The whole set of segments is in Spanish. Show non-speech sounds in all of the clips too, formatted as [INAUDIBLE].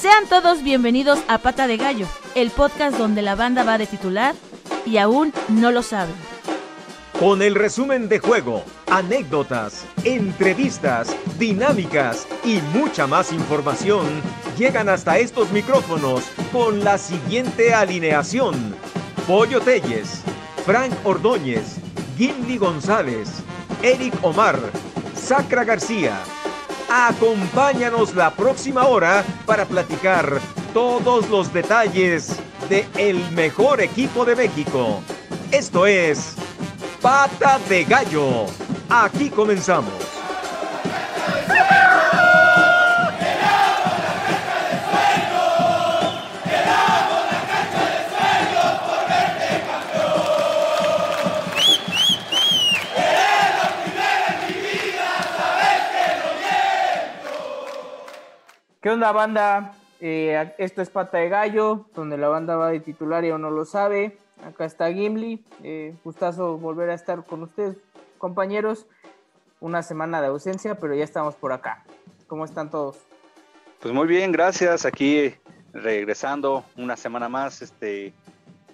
Sean todos bienvenidos a Pata de Gallo, el podcast donde la banda va de titular y aún no lo saben. Con el resumen de juego, anécdotas, entrevistas, dinámicas y mucha más información, llegan hasta estos micrófonos con la siguiente alineación. Pollo Telles, Frank Ordóñez, Gimli González, Eric Omar, Sacra García. Acompáñanos la próxima hora para platicar todos los detalles de el mejor equipo de México. Esto es Pata de Gallo. Aquí comenzamos. ¿Qué onda, banda? Eh, esto es Pata de Gallo, donde la banda va de titular y aún no lo sabe. Acá está Gimli. Eh, gustazo volver a estar con ustedes, compañeros. Una semana de ausencia, pero ya estamos por acá. ¿Cómo están todos? Pues muy bien, gracias. Aquí regresando una semana más. Este,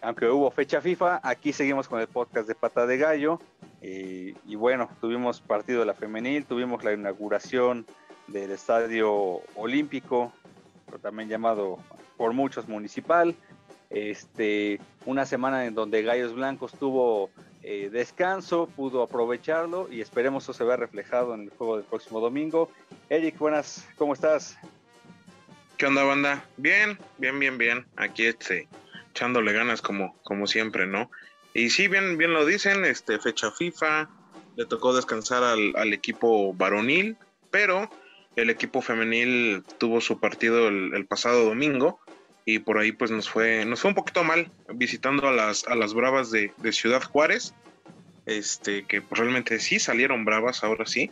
aunque hubo fecha FIFA, aquí seguimos con el podcast de Pata de Gallo. Eh, y bueno, tuvimos partido de la femenil, tuvimos la inauguración del Estadio Olímpico, también llamado por muchos municipal. Este, una semana en donde Gallos Blancos tuvo eh, descanso, pudo aprovecharlo y esperemos eso se vea reflejado en el juego del próximo domingo. Eric, buenas, ¿cómo estás? ¿Qué onda, banda? Bien, bien, bien, bien. Aquí este, echándole ganas como, como siempre, ¿no? Y sí, bien, bien lo dicen, este, fecha FIFA, le tocó descansar al, al equipo varonil, pero el equipo femenil tuvo su partido el, pasado domingo y por ahí pues nos fue, nos fue un poquito mal visitando a las, a las Bravas de, Ciudad Juárez, este, que pues, realmente sí salieron bravas, ahora sí,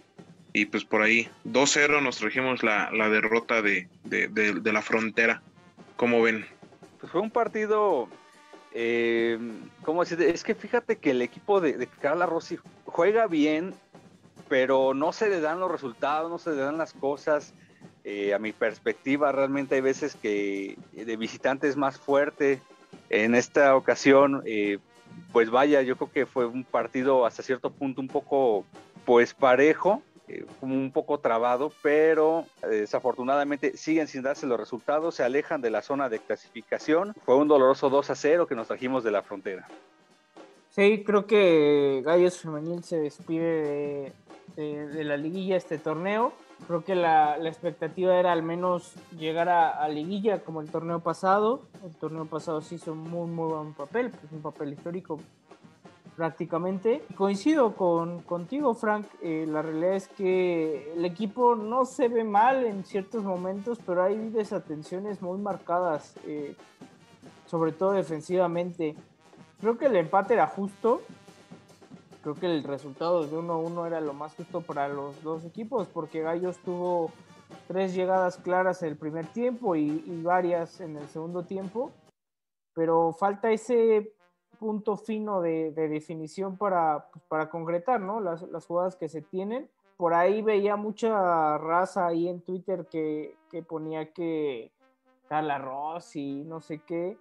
y pues por ahí 2-0 nos trajimos la, derrota de, la frontera. ¿Cómo ven? Pues fue un partido, eh, ¿cómo decir? Es que fíjate que el equipo de, de Carla Rossi juega bien, pero no se le dan los resultados, no se le dan las cosas. Eh, a mi perspectiva, realmente hay veces que de visitante es más fuerte. En esta ocasión, eh, pues vaya, yo creo que fue un partido hasta cierto punto un poco, pues parejo, eh, un poco trabado, pero desafortunadamente siguen sin darse los resultados, se alejan de la zona de clasificación. Fue un doloroso 2 a 0 que nos trajimos de la frontera. Sí, creo que Gallos Femenil se despide de, la liguilla este torneo. Creo que la, expectativa era al menos llegar a, liguilla como el torneo pasado. El torneo pasado sí hizo muy, muy buen papel, pues un papel histórico prácticamente. Coincido con, contigo, Frank. Eh, la realidad es que el equipo no se ve mal en ciertos momentos, pero hay desatenciones muy marcadas, eh, sobre todo defensivamente. Creo que el empate era justo. Creo que el resultado de 1-1 era lo más justo para los dos equipos, porque Gallos tuvo tres llegadas claras en el primer tiempo y, varias en el segundo tiempo, pero falta ese punto fino de, definición para, pues, para concretar ¿no? las, jugadas que se tienen. Por ahí veía mucha raza ahí en Twitter que, que ponía que Carla Ross y no sé qué,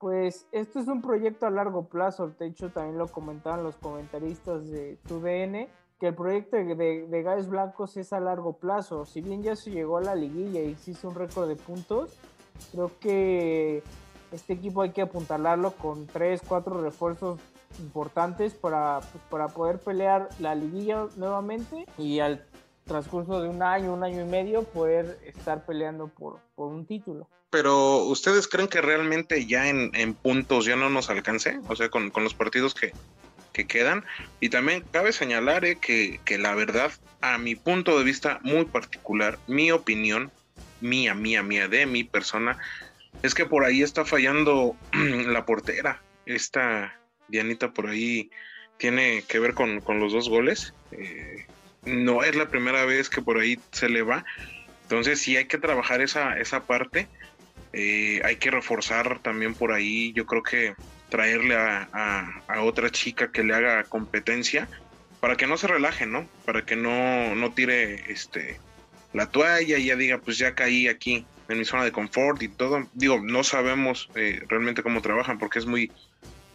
pues esto es un proyecto a largo plazo, de hecho también lo comentaban los comentaristas de TUDN, que el proyecto de, de, Blancos es a largo plazo, si bien ya se llegó a la liguilla y existe un récord de puntos, creo que este equipo hay que apuntalarlo con tres, cuatro refuerzos importantes para, pues, para poder pelear la liguilla nuevamente y al transcurso de un año, un año y medio poder estar peleando por, por un título pero ¿ustedes creen que realmente ya en, puntos ya no nos alcance? O sea, con, los partidos que, quedan. Y también cabe señalar eh, que, la verdad, a mi punto de vista muy particular, mi opinión, mía, mía, mía, de mi persona, es que por ahí está fallando [CLEARS THROAT] la portera. Esta Dianita por ahí tiene que ver con, los dos goles. Eh, no es la primera vez que por ahí se le va. Entonces sí hay que trabajar esa, esa parte eh, hay que reforzar también por ahí, yo creo que traerle a, otra chica que le haga competencia para que no se relaje, ¿no? Para que no, no tire este, la toalla y ya diga, pues ya caí aquí en mi zona de confort y todo. Digo, no sabemos eh, realmente cómo trabajan porque es muy,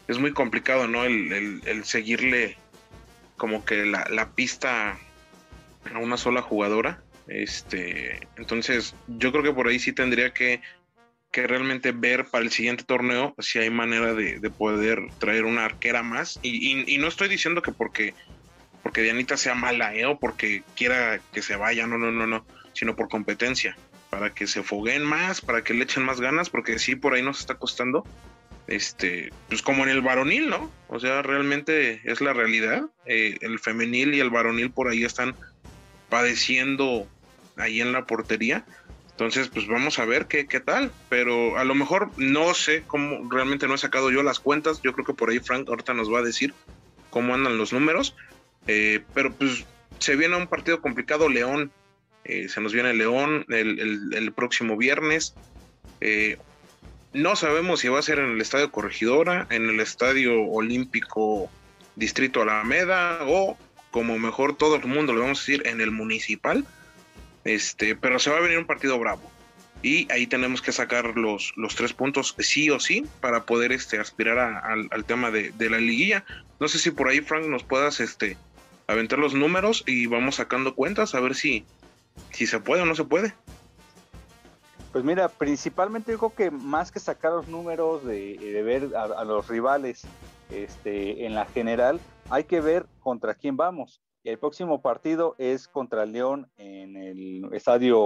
es muy complicado, ¿no? El, el, seguirle como que la, la, pista a una sola jugadora. Este, entonces, yo creo que por ahí sí tendría que, que realmente ver para el siguiente torneo si hay manera de, de poder traer una arquera más. Y, y, no estoy diciendo que porque, porque Dianita sea mala, ¿eh? O porque quiera que se vaya, no, no, no, no, sino por competencia para que se foguen más, para que le echen más ganas, porque sí, por ahí nos está costando. Este, pues como en el varonil, ¿no? O sea, realmente es la realidad. Eh, el femenil y el varonil por ahí están padeciendo ahí en la portería. Entonces, pues vamos a ver qué, qué tal. Pero a lo mejor no sé cómo, realmente no he sacado yo las cuentas. Yo creo que por ahí Frank ahorita nos va a decir cómo andan los números. Eh, pero pues se viene un partido complicado. León eh, se nos viene León el, próximo viernes. Eh, no sabemos si va a ser en el Estadio Corregidora, en el Estadio Olímpico Distrito Alameda o como mejor todo el mundo le vamos a decir en el municipal. Este, pero se va a venir un partido bravo. Y ahí tenemos que sacar los, los tres puntos sí o sí para poder este, aspirar al tema de, de, la liguilla. No sé si por ahí, Frank, nos puedas este, aventar los números y vamos sacando cuentas a ver si, si se puede o no se puede. Pues mira, principalmente yo creo que más que sacar los números de, ver a, los rivales este, en la general, hay que ver contra quién vamos. El próximo partido es contra León en el Estadio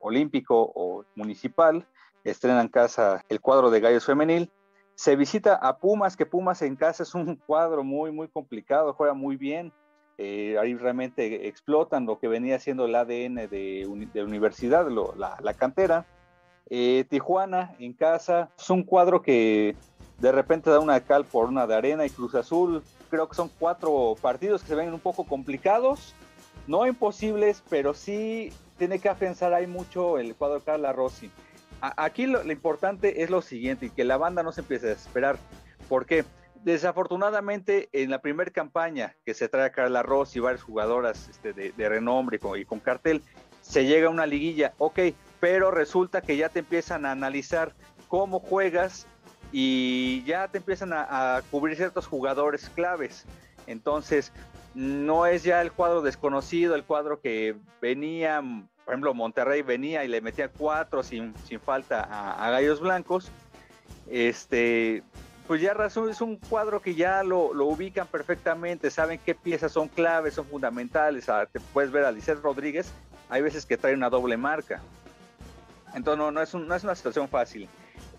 Olímpico o Municipal. Estrena en casa el cuadro de Gallos Femenil. Se visita a Pumas, que Pumas en casa es un [LAUGHS] cuadro muy, muy complicado, juega muy bien. Eh, ahí realmente explotan lo que venía siendo el ADN de, universidad, la, cantera. Eh, Tijuana en casa es un cuadro que de repente da una cal por una de arena y Cruz Azul. Creo que son cuatro partidos que se ven un poco complicados, no imposibles, pero sí tiene que afianzar ahí mucho el cuadro de Carla Rossi. aquí lo, importante es lo siguiente, y que la banda no se empiece a desesperar. ¿Por qué? desafortunadamente en la primera campaña que se trae Carla Ross y varias jugadoras este, de, renombre y con, cartel, se llega a una liguilla, ok, pero resulta que ya te empiezan a analizar cómo juegas y ya te empiezan a, cubrir ciertos jugadores claves. Entonces, no es ya el cuadro desconocido, el cuadro que venía, por ejemplo, Monterrey venía y le metía cuatro sin, falta a, a Gallos Blancos. Este, pues ya razón es un cuadro que ya lo, ubican perfectamente, saben qué piezas son claves, son fundamentales. Ah, te puedes ver a Lisset Rodríguez, hay veces que trae una doble marca. Entonces no, no, es, no es una situación fácil.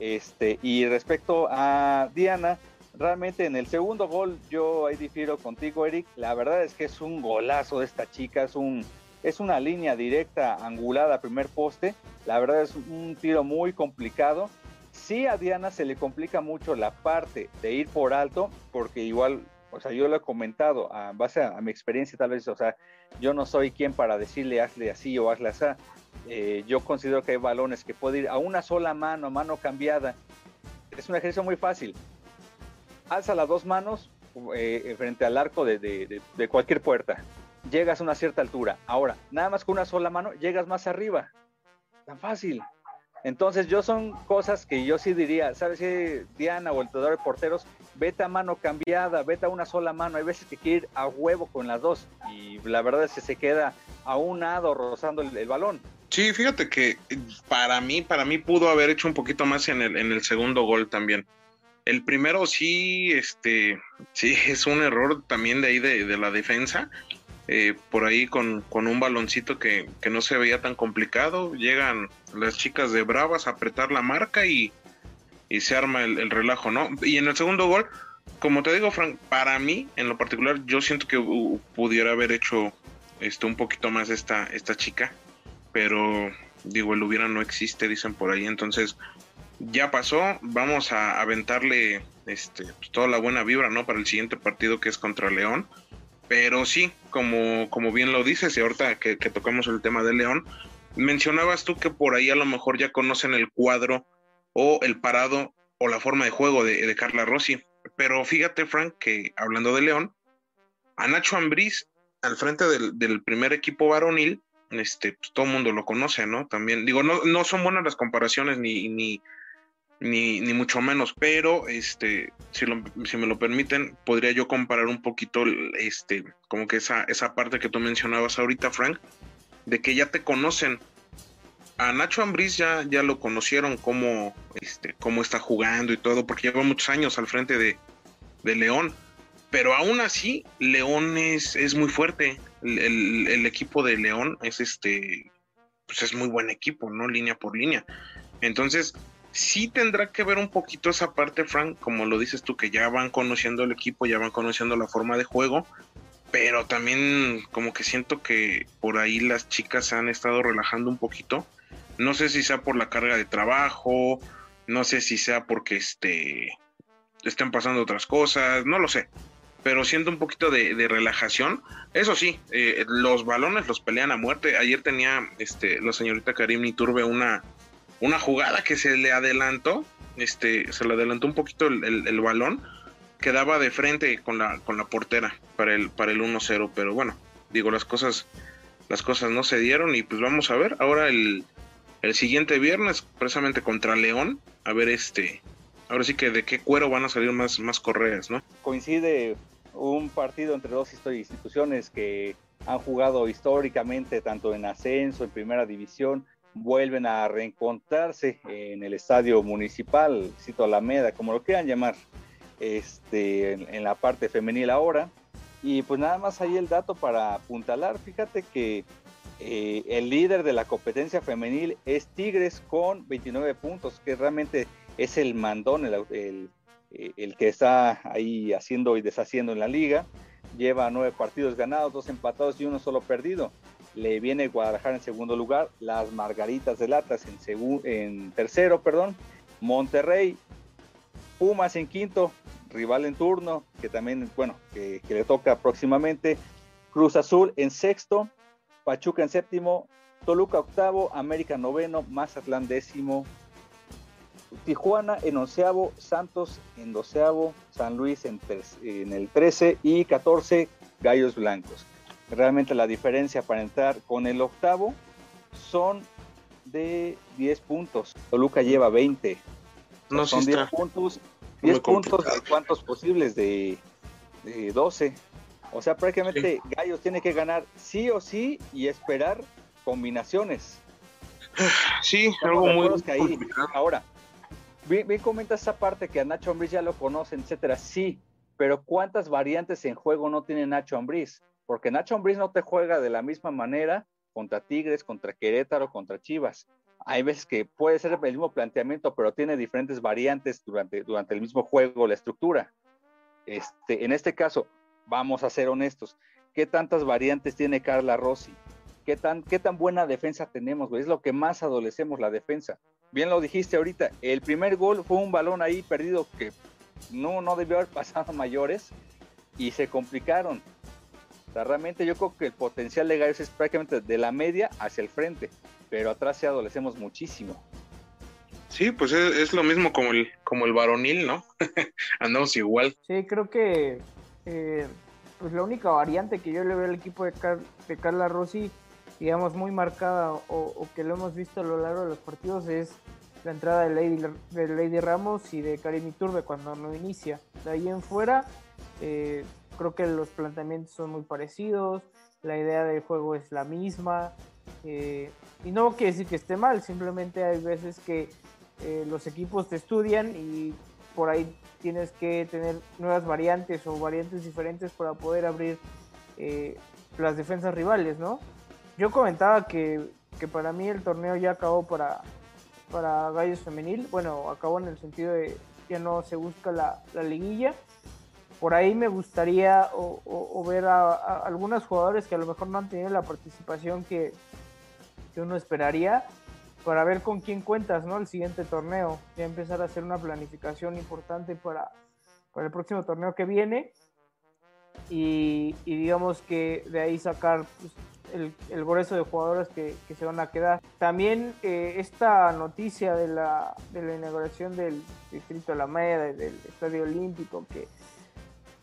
Este, y respecto a Diana, realmente en el segundo gol yo ahí difiero contigo, Eric. La verdad es que es un golazo de esta chica, es un es una línea directa angulada primer poste. La verdad es un tiro muy complicado Sí a Diana se le complica mucho la parte de ir por alto, porque igual, o sea, yo lo he comentado, a base a, mi experiencia tal vez, o sea, yo no soy quien para decirle hazle así o hazle así. Eh, yo considero que hay balones que puede ir a una sola mano, mano cambiada. Es un ejercicio muy fácil. Alza las dos manos eh, frente al arco de, de cualquier puerta. Llegas a una cierta altura. Ahora, nada más con una sola mano, llegas más arriba. Tan fácil. Entonces, yo son cosas que yo sí diría, ¿sabes qué, Diana o el de porteros? Vete a mano cambiada, vete a una sola mano. Hay veces que quiere ir a huevo con las dos y la verdad es que se queda a un lado rozando el, balón. Sí, fíjate que para mí, para mí pudo haber hecho un poquito más en el, en el segundo gol también. El primero sí, este, sí, [LAUGHS] es un error también de ahí de, de la defensa. Eh, por ahí con, un baloncito que, no se veía tan complicado. Llegan las chicas de Bravas a apretar la marca y, se arma el, relajo, ¿no? Y en el segundo gol, como te digo, Frank, para mí, en lo particular, yo siento que pudiera haber hecho esto un poquito más esta, esta chica, pero digo, el hubiera no existe, dicen por ahí, entonces ya pasó, vamos a aventarle este, pues, toda la buena vibra, ¿no? Para el siguiente partido que es contra León pero sí, como, como bien lo dices, y ahorita que, tocamos el tema de León, mencionabas tú que por ahí a lo mejor ya conocen el cuadro o el parado o la forma de juego de, Carla Rossi. Pero fíjate, Frank, que hablando de León, a Nacho Ambriz al frente del, primer equipo varonil este, pues, todo el mundo lo conoce, ¿no? También, digo, no, no son buenas las comparaciones ni, ni, ni, ni mucho menos, pero este, si, si me lo permiten, podría yo comparar un poquito, este, como que esa, esa parte que tú mencionabas ahorita, Frank, de que ya te conocen. A Nacho Ambriz ya, ya lo conocieron cómo, este, cómo está jugando y todo, porque lleva muchos años al frente de, de León. Pero aún así, León es, es muy fuerte. El, equipo de León es este, pues es muy buen equipo, ¿no? Línea por línea. Entonces, sí tendrá que ver un poquito esa parte, Frank, como lo dices tú, que ya van conociendo el equipo, ya van conociendo la forma de juego, pero también como que siento que por ahí las chicas se han estado relajando un poquito. No sé si sea por la carga de trabajo, no sé si sea porque este, estén pasando otras cosas, no lo sé. Pero siento un poquito de, relajación. Eso sí, eh, los balones los pelean a muerte. Ayer tenía este, la señorita Karim Iturbe una, una jugada que se le adelantó, este, se le adelantó un poquito el, balón, quedaba de frente con la, con la portera para el, para el 1-0, pero bueno, digo, las cosas, las cosas no se dieron y pues vamos a ver, ahora el, el siguiente viernes, precisamente contra León, a ver este, ahora sí que de qué cuero van a salir más, más correas, ¿no? Coincide un partido entre dos instituciones que han jugado históricamente tanto en ascenso, en primera división, vuelven a reencontrarse en el estadio municipal, Cito Alameda, como lo quieran llamar, este, en, la parte femenil ahora. Y pues nada más ahí el dato para apuntalar, fíjate que eh, el líder de la competencia femenil es Tigres con 29 puntos, que realmente es el mandón, el, el que está ahí haciendo y deshaciendo en la liga. Lleva nueve partidos ganados, dos empatados y uno solo perdido le viene Guadalajara en segundo lugar, las Margaritas del Atlas en, en tercero, perdón, Monterrey, Pumas en quinto, rival en turno, que también, bueno, que, le toca próximamente, Cruz Azul en sexto, Pachuca en séptimo, Toluca octavo, América noveno, Mazatlán décimo, Tijuana en onceavo, Santos en doceavo, San Luis en, en el trece y catorce, Gallos Blancos. Realmente la diferencia para entrar con el octavo son de 10 puntos. Toluca lleva 20. No, son 10 puntos. 10 puntos de cuántos posibles de, 12. O sea, prácticamente Gallos tiene que ganar sí o sí y esperar combinaciones. [SIGHS] Sí, algo muy. Ahora, bien, comenta esa parte que a Nacho Ambriz ya lo conocen, etcétera. Sí, pero ¿cuántas variantes en juego no tiene Nacho Ambriz? porque Nacho Ambriz no te juega de la misma manera contra Tigres, contra Querétaro, contra Chivas. Hay veces que puede ser el mismo planteamiento, pero tiene diferentes variantes durante, durante el mismo juego, la estructura. Este, en este caso, vamos a ser honestos, ¿qué tantas variantes tiene Carla Rossi? ¿Qué tan, qué tan buena defensa tenemos? Es lo que más adolecemos, la defensa. Bien lo dijiste ahorita, el primer gol fue un balón ahí perdido que no, no debió haber [LAUGHS] pasado mayores y se complicaron realmente yo creo que el potencial de Gallos es prácticamente de la media hacia el frente, pero atrás se adolecemos muchísimo. Sí, pues es, lo mismo como el, como el varonil, ¿no? [LAUGHS] Andamos igual. Sí, creo que eh, pues la única variante que yo le veo al equipo de, de Carla Rossi, digamos, muy marcada o, que lo hemos visto a lo largo de los partidos es la entrada de Lady, de Lady Ramos y de Karim Iturbe cuando no inicia. De ahí en fuera, eh, creo que los planteamientos son muy parecidos, la idea del juego es la misma. Eh, y no quiere decir que esté mal, simplemente hay veces que eh, los equipos te estudian y por ahí tienes que tener nuevas variantes o variantes diferentes para poder abrir las defensas rivales, ¿no? Yo comentaba que, que, para mí el torneo ya acabó para, para Gallos Femenil, bueno, acabó en el sentido de ya no se busca la, la liguilla, por ahí me gustaría o, ver a, algunos jugadores que a lo mejor no han tenido la participación que, uno esperaría para ver con quién cuentas, ¿no? El siguiente torneo, ya empezar a hacer una planificación importante para, el próximo torneo que viene y, digamos que de ahí sacar pues, el, grueso de jugadores que, se van a quedar. También eh, esta noticia de la, de la inauguración del Distrito Alameda, del Estadio Olímpico, que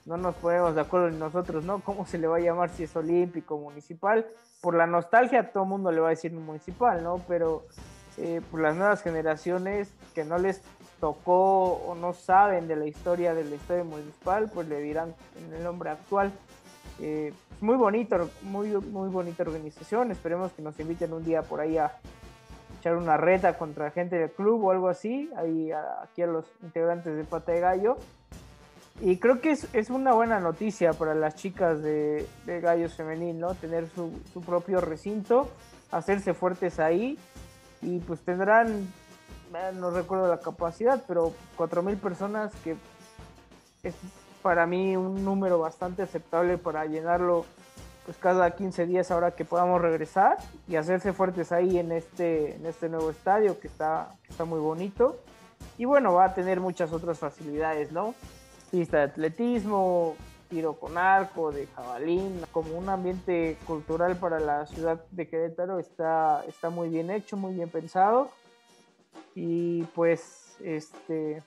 no nos ponemos de acuerdo en nosotros, ¿no? ¿Cómo se le va a llamar si es olímpico, municipal? Por la nostalgia todo el mundo le va a decir municipal, ¿no? Pero eh, por las nuevas generaciones que no les tocó o no saben de la historia del estadio municipal, pues le dirán en el nombre actual. Eh, muy bonito, muy, muy bonita organización. Esperemos que nos inviten un día por ahí a echar una reta contra gente del club o algo así, ahí aquí a los integrantes de Pata de Gallo. Y creo que es, es una buena noticia para las chicas de, de Gallos Femenil, ¿no? Tener su, su propio recinto, hacerse fuertes ahí y pues tendrán no recuerdo la capacidad, pero 4.000 personas que es para mí un número bastante aceptable para llenarlo pues cada 15 días ahora que podamos regresar y hacerse fuertes ahí en este, en este nuevo estadio que está, está muy bonito. Y bueno, va a tener muchas otras facilidades, ¿no? Pista de atletismo, tiro con arco, de jabalín, como un ambiente cultural para la ciudad de Querétaro está, está muy bien hecho, muy bien pensado y pues este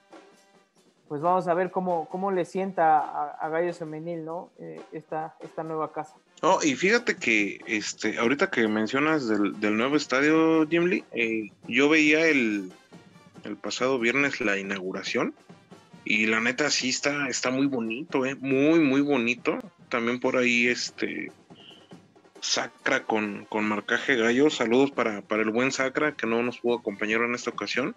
pues vamos a ver cómo, cómo le sienta a, Gallo Femenil, ¿no? Eh, esta, esta nueva casa. Oh, y fíjate que este, ahorita que mencionas del, nuevo estadio, Jim Lee, eh, yo veía el, el pasado viernes la inauguración y la neta sí está, está muy bonito, eh, muy, muy bonito. También por ahí este Sacra con, con marcaje gallo. Saludos para, para el buen Sacra que no nos pudo acompañar en esta ocasión.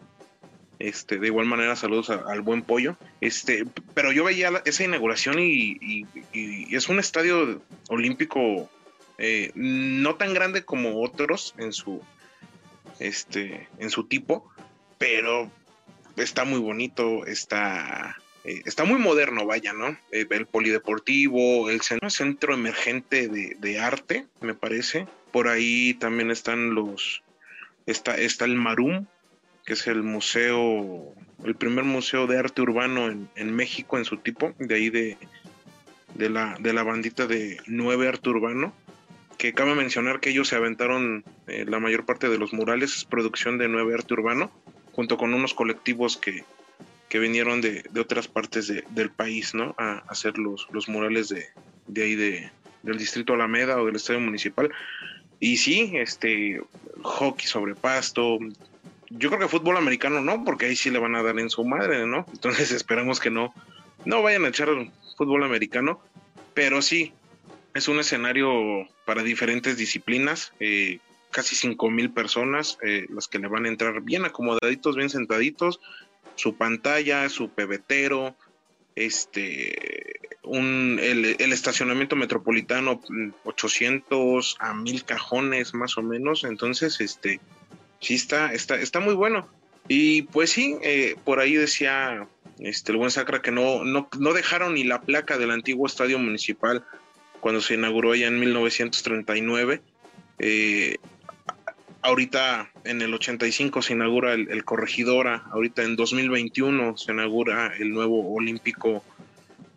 Este, de igual manera, saludos al buen pollo. Este, pero yo veía esa inauguración y, es un estadio olímpico eh, no tan grande como otros en su, este, en su tipo, pero está muy bonito, está eh, está muy moderno, vaya, ¿no? Eh, el polideportivo, el centro, emergente de, arte, me parece. Por ahí también están los, está, está el Marum, que es el museo, el primer museo de arte urbano en, México en su tipo, de ahí de, de, la, de la bandita de Nueve Arte Urbano, que cabe mencionar que ellos se aventaron eh, la mayor parte de los murales, es producción de Nueve Arte Urbano, junto con unos colectivos que, que vinieron de, otras partes del país, ¿no? A, hacer los, los murales de, ahí de, del distrito Alameda o del estadio municipal. Y sí, este, hockey sobre pasto. Yo creo que fútbol americano no, porque ahí sí le van a dar en su madre, ¿no? Entonces [LAUGHS] esperamos que no, no vayan a echar fútbol americano, pero sí, es un escenario para diferentes disciplinas, eh, casi cinco mil personas, eh, las que le van a entrar bien acomodaditos, bien sentaditos, su pantalla, su pebetero, este, un, el, estacionamiento metropolitano 800 mm, a 1000 cajones más o menos, entonces, este, sí está, está, está muy bueno. Y pues sí, eh, por ahí decía este, el buen Sacra que no, no, no dejaron ni la placa del antiguo estadio municipal cuando se inauguró allá en 1939. Eh, ahorita en el 85 se inaugura el, Corregidora, ahorita en 2021 se inaugura el nuevo Olímpico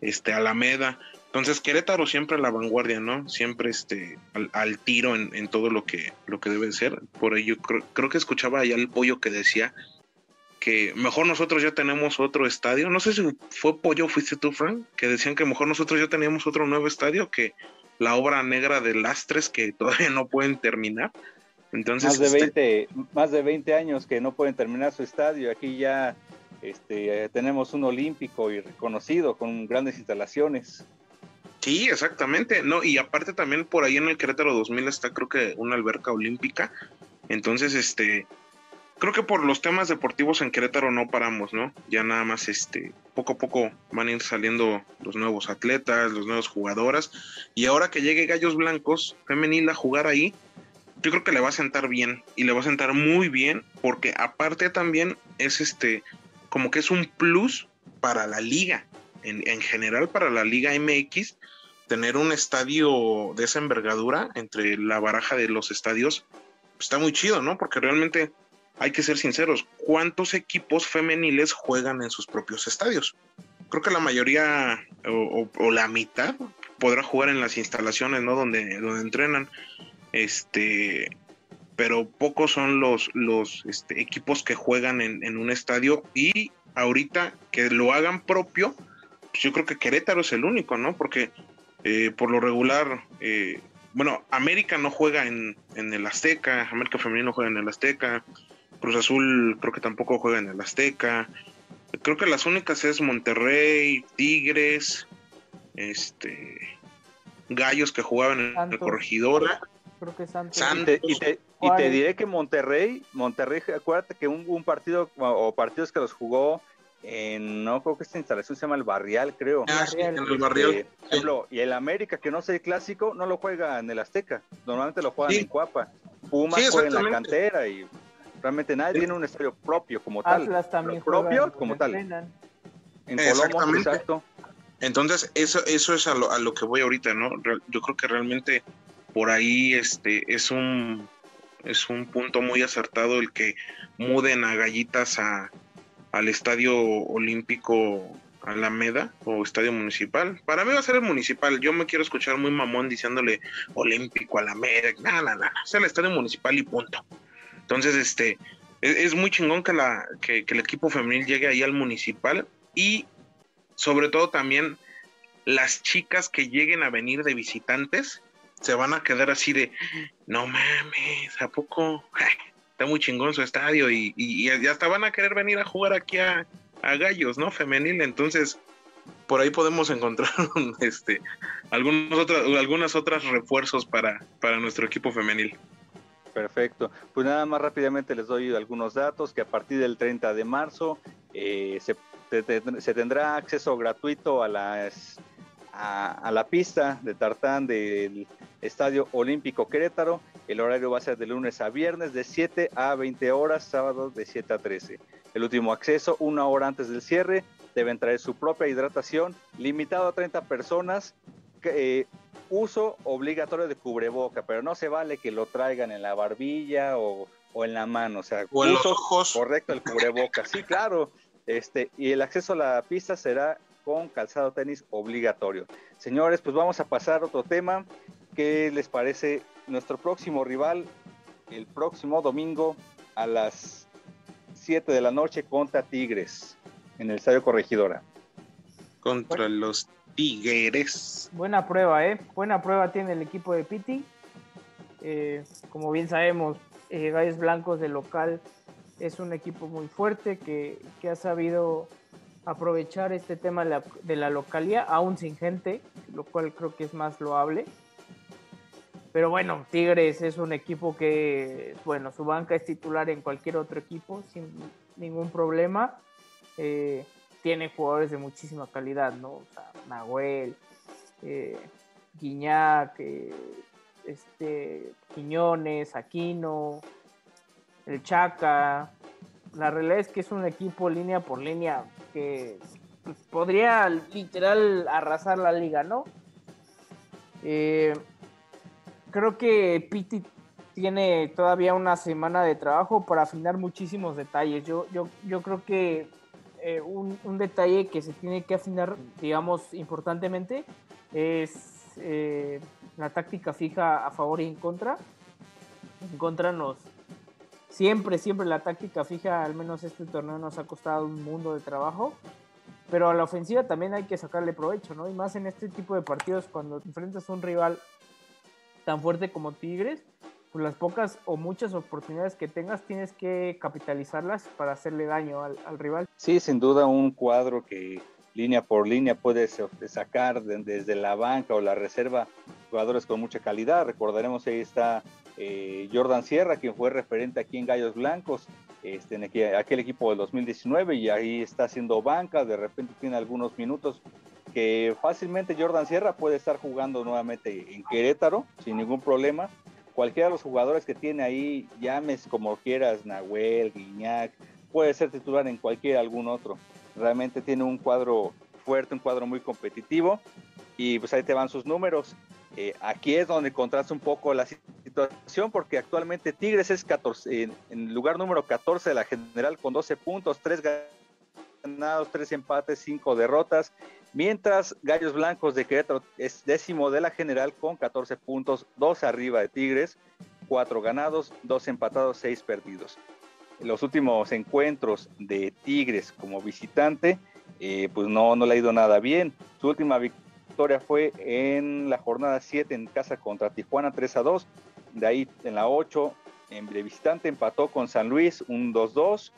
este, Alameda. Entonces Querétaro siempre a la vanguardia, ¿no? Siempre este, al, tiro en, todo lo que, lo que debe ser. Por ello creo, creo que escuchaba allá el pollo que decía que mejor nosotros ya tenemos otro estadio. No sé si fue pollo o fuiste tú, Frank, que decían que mejor nosotros ya teníamos otro nuevo estadio que la obra negra de Lastres que [LAUGHS] todavía no pueden terminar más de 20, este, más de 20 años que no pueden terminar su estadio. Aquí ya este, tenemos un olímpico y reconocido con grandes instalaciones. Sí, exactamente. No, y aparte también por ahí en el Querétaro 2000 está creo que una alberca olímpica. Entonces, este, creo que por los temas deportivos en Querétaro no paramos, ¿no? Ya nada más, este, poco a poco van a ir saliendo los nuevos atletas, los nuevos jugadoras. Y ahora que llegue Gallos Blancos femenil a jugar ahí, yo creo que le va a sentar bien y le va a sentar muy bien porque aparte también es este como que es un plus para la liga. En, general para la liga MX tener un estadio de esa envergadura entre la baraja de los estadios está muy chido no porque realmente hay que ser sinceros cuántos equipos femeniles juegan en sus propios estadios creo que la mayoría o, o la mitad podrá jugar en las instalaciones no donde donde entrenan este, pero pocos son los, los este, equipos que juegan en, un estadio y ahorita que lo hagan propio, pues yo creo que Querétaro es el único, ¿no? Porque eh, por lo regular, eh, bueno, América no juega en, en, el Azteca, América Femenino juega en el Azteca, Cruz Azul creo que tampoco juega en el Azteca. Creo que las únicas es Monterrey, Tigres, este Gallos que jugaban en el Corregidora. Creo que Santos. Y, te, y, te, diré que Monterrey, Monterrey, acuérdate que un, un partido o partidos que los jugó en, no creo que esta instalación se llama el Barrial, creo. Ah, sí, en el Barrial. Eh, ejemplo, y el América, que no sé el clásico, no lo juega en el Azteca. Normalmente lo juegan en Cuapa. Pumas juega en la cantera y realmente nadie tiene un estadio propio como tal. Atlas también propio como tal. En Colombia, exacto. Entonces, eso, eso es a lo, a lo que voy ahorita, ¿no? Yo creo que realmente por ahí este es un es un punto muy acertado el que muden a gallitas a, al estadio olímpico Alameda o estadio municipal. Para mí va a ser el municipal. Yo me quiero escuchar muy mamón diciéndole olímpico Alameda. Nada, nada, nada. Es el estadio municipal y punto. Entonces, este, es, muy chingón que, la, que, el equipo femenil llegue ahí al municipal y sobre todo también las chicas que lleguen a venir de visitantes se van a quedar así de, no mames, ¿a poco? [LAUGHS] Está muy chingón su estadio y, y, hasta van a querer venir a jugar aquí a, Gallos, ¿no? Femenil, entonces por ahí podemos encontrar [LAUGHS] este, algunos otros, algunas otras refuerzos para, para nuestro equipo femenil. Perfecto. Pues nada más rápidamente les doy algunos datos que a partir del 30 de marzo eh, se, se, tendrá acceso gratuito a las a, la pista de tartán del Estadio Olímpico Querétaro. El horario va a ser de lunes a viernes de 7 a 20 horas, sábados de 7 a 13. El último acceso, una hora antes del cierre, deben traer su propia hidratación, limitado a 30 personas. Eh, uso obligatorio de cubreboca, pero no se vale que lo traigan en la barbilla o, en la mano, o sea, o en los ojos. correcto el cubreboca, sí, claro. Este, y el acceso a la pista será con calzado tenis obligatorio. Señores, pues vamos a pasar a otro tema. ¿Qué les parece nuestro próximo rival el próximo domingo a las 7 de la noche contra Tigres en el Estadio Corregidora? Contra los Tigres. Buena prueba, ¿eh? Buena prueba tiene el equipo de Piti. Eh, como bien sabemos, eh, Gallos Blancos de local es un equipo muy fuerte que, que ha sabido aprovechar este tema de la, localía, aún sin gente, lo cual creo que es más loable. Pero bueno, Tigres es un equipo que, bueno, su banca es titular en cualquier otro equipo sin ningún problema. Eh, tiene jugadores de muchísima calidad, ¿no? O sea, Nahuel, eh, Guiñac, eh, este, Quiñones, Aquino, el Chaca. La realidad es que es un equipo línea por línea que podría literal arrasar la liga, ¿no? Eh, creo que Piti tiene todavía una semana de trabajo para afinar muchísimos detalles. Yo, yo, yo creo que eh, un, detalle que se tiene que afinar, digamos, importantemente es eh, la táctica fija a favor y en contra. En contra nos, Siempre, siempre la táctica fija, al menos este torneo nos ha costado un mundo de trabajo. Pero a la ofensiva también hay que sacarle provecho, ¿no? Y más en este tipo de partidos, cuando enfrentas a un rival tan fuerte como Tigres, pues las pocas o muchas oportunidades que tengas tienes que capitalizarlas para hacerle daño al, rival. Sí, sin duda un cuadro que línea por línea puedes sacar desde la banca o la reserva jugadores con mucha calidad. Recordaremos ahí está eh, Jordan Sierra, quien fue referente aquí en Gallos Blancos, este, en aquel, equipo del 2019, y ahí está haciendo banca, de repente tiene algunos minutos que fácilmente Jordan Sierra puede estar jugando nuevamente en Querétaro sin ningún problema. Cualquiera de los jugadores que tiene ahí, llames como quieras, Nahuel, Guiñac, puede ser titular en cualquier algún otro. Realmente tiene un cuadro fuerte, un cuadro muy competitivo y pues ahí te van sus números. Eh, aquí es donde contrasta un poco la situación porque actualmente Tigres es 14, en, el lugar número 14 de la general con 12 puntos, 3 ganados, 3 empates, 5 derrotas, mientras Gallos Blancos de Querétaro es décimo de la general con 14 puntos, 2 arriba de Tigres, 4 ganados, 2 empatados, 6 perdidos. Los últimos encuentros de Tigres como visitante, eh, pues no, no le ha ido nada bien. Su última victoria fue en la jornada 7 en casa contra Tijuana 3 a 2. De ahí en la 8, en visitante, empató con San Luis un 2-2.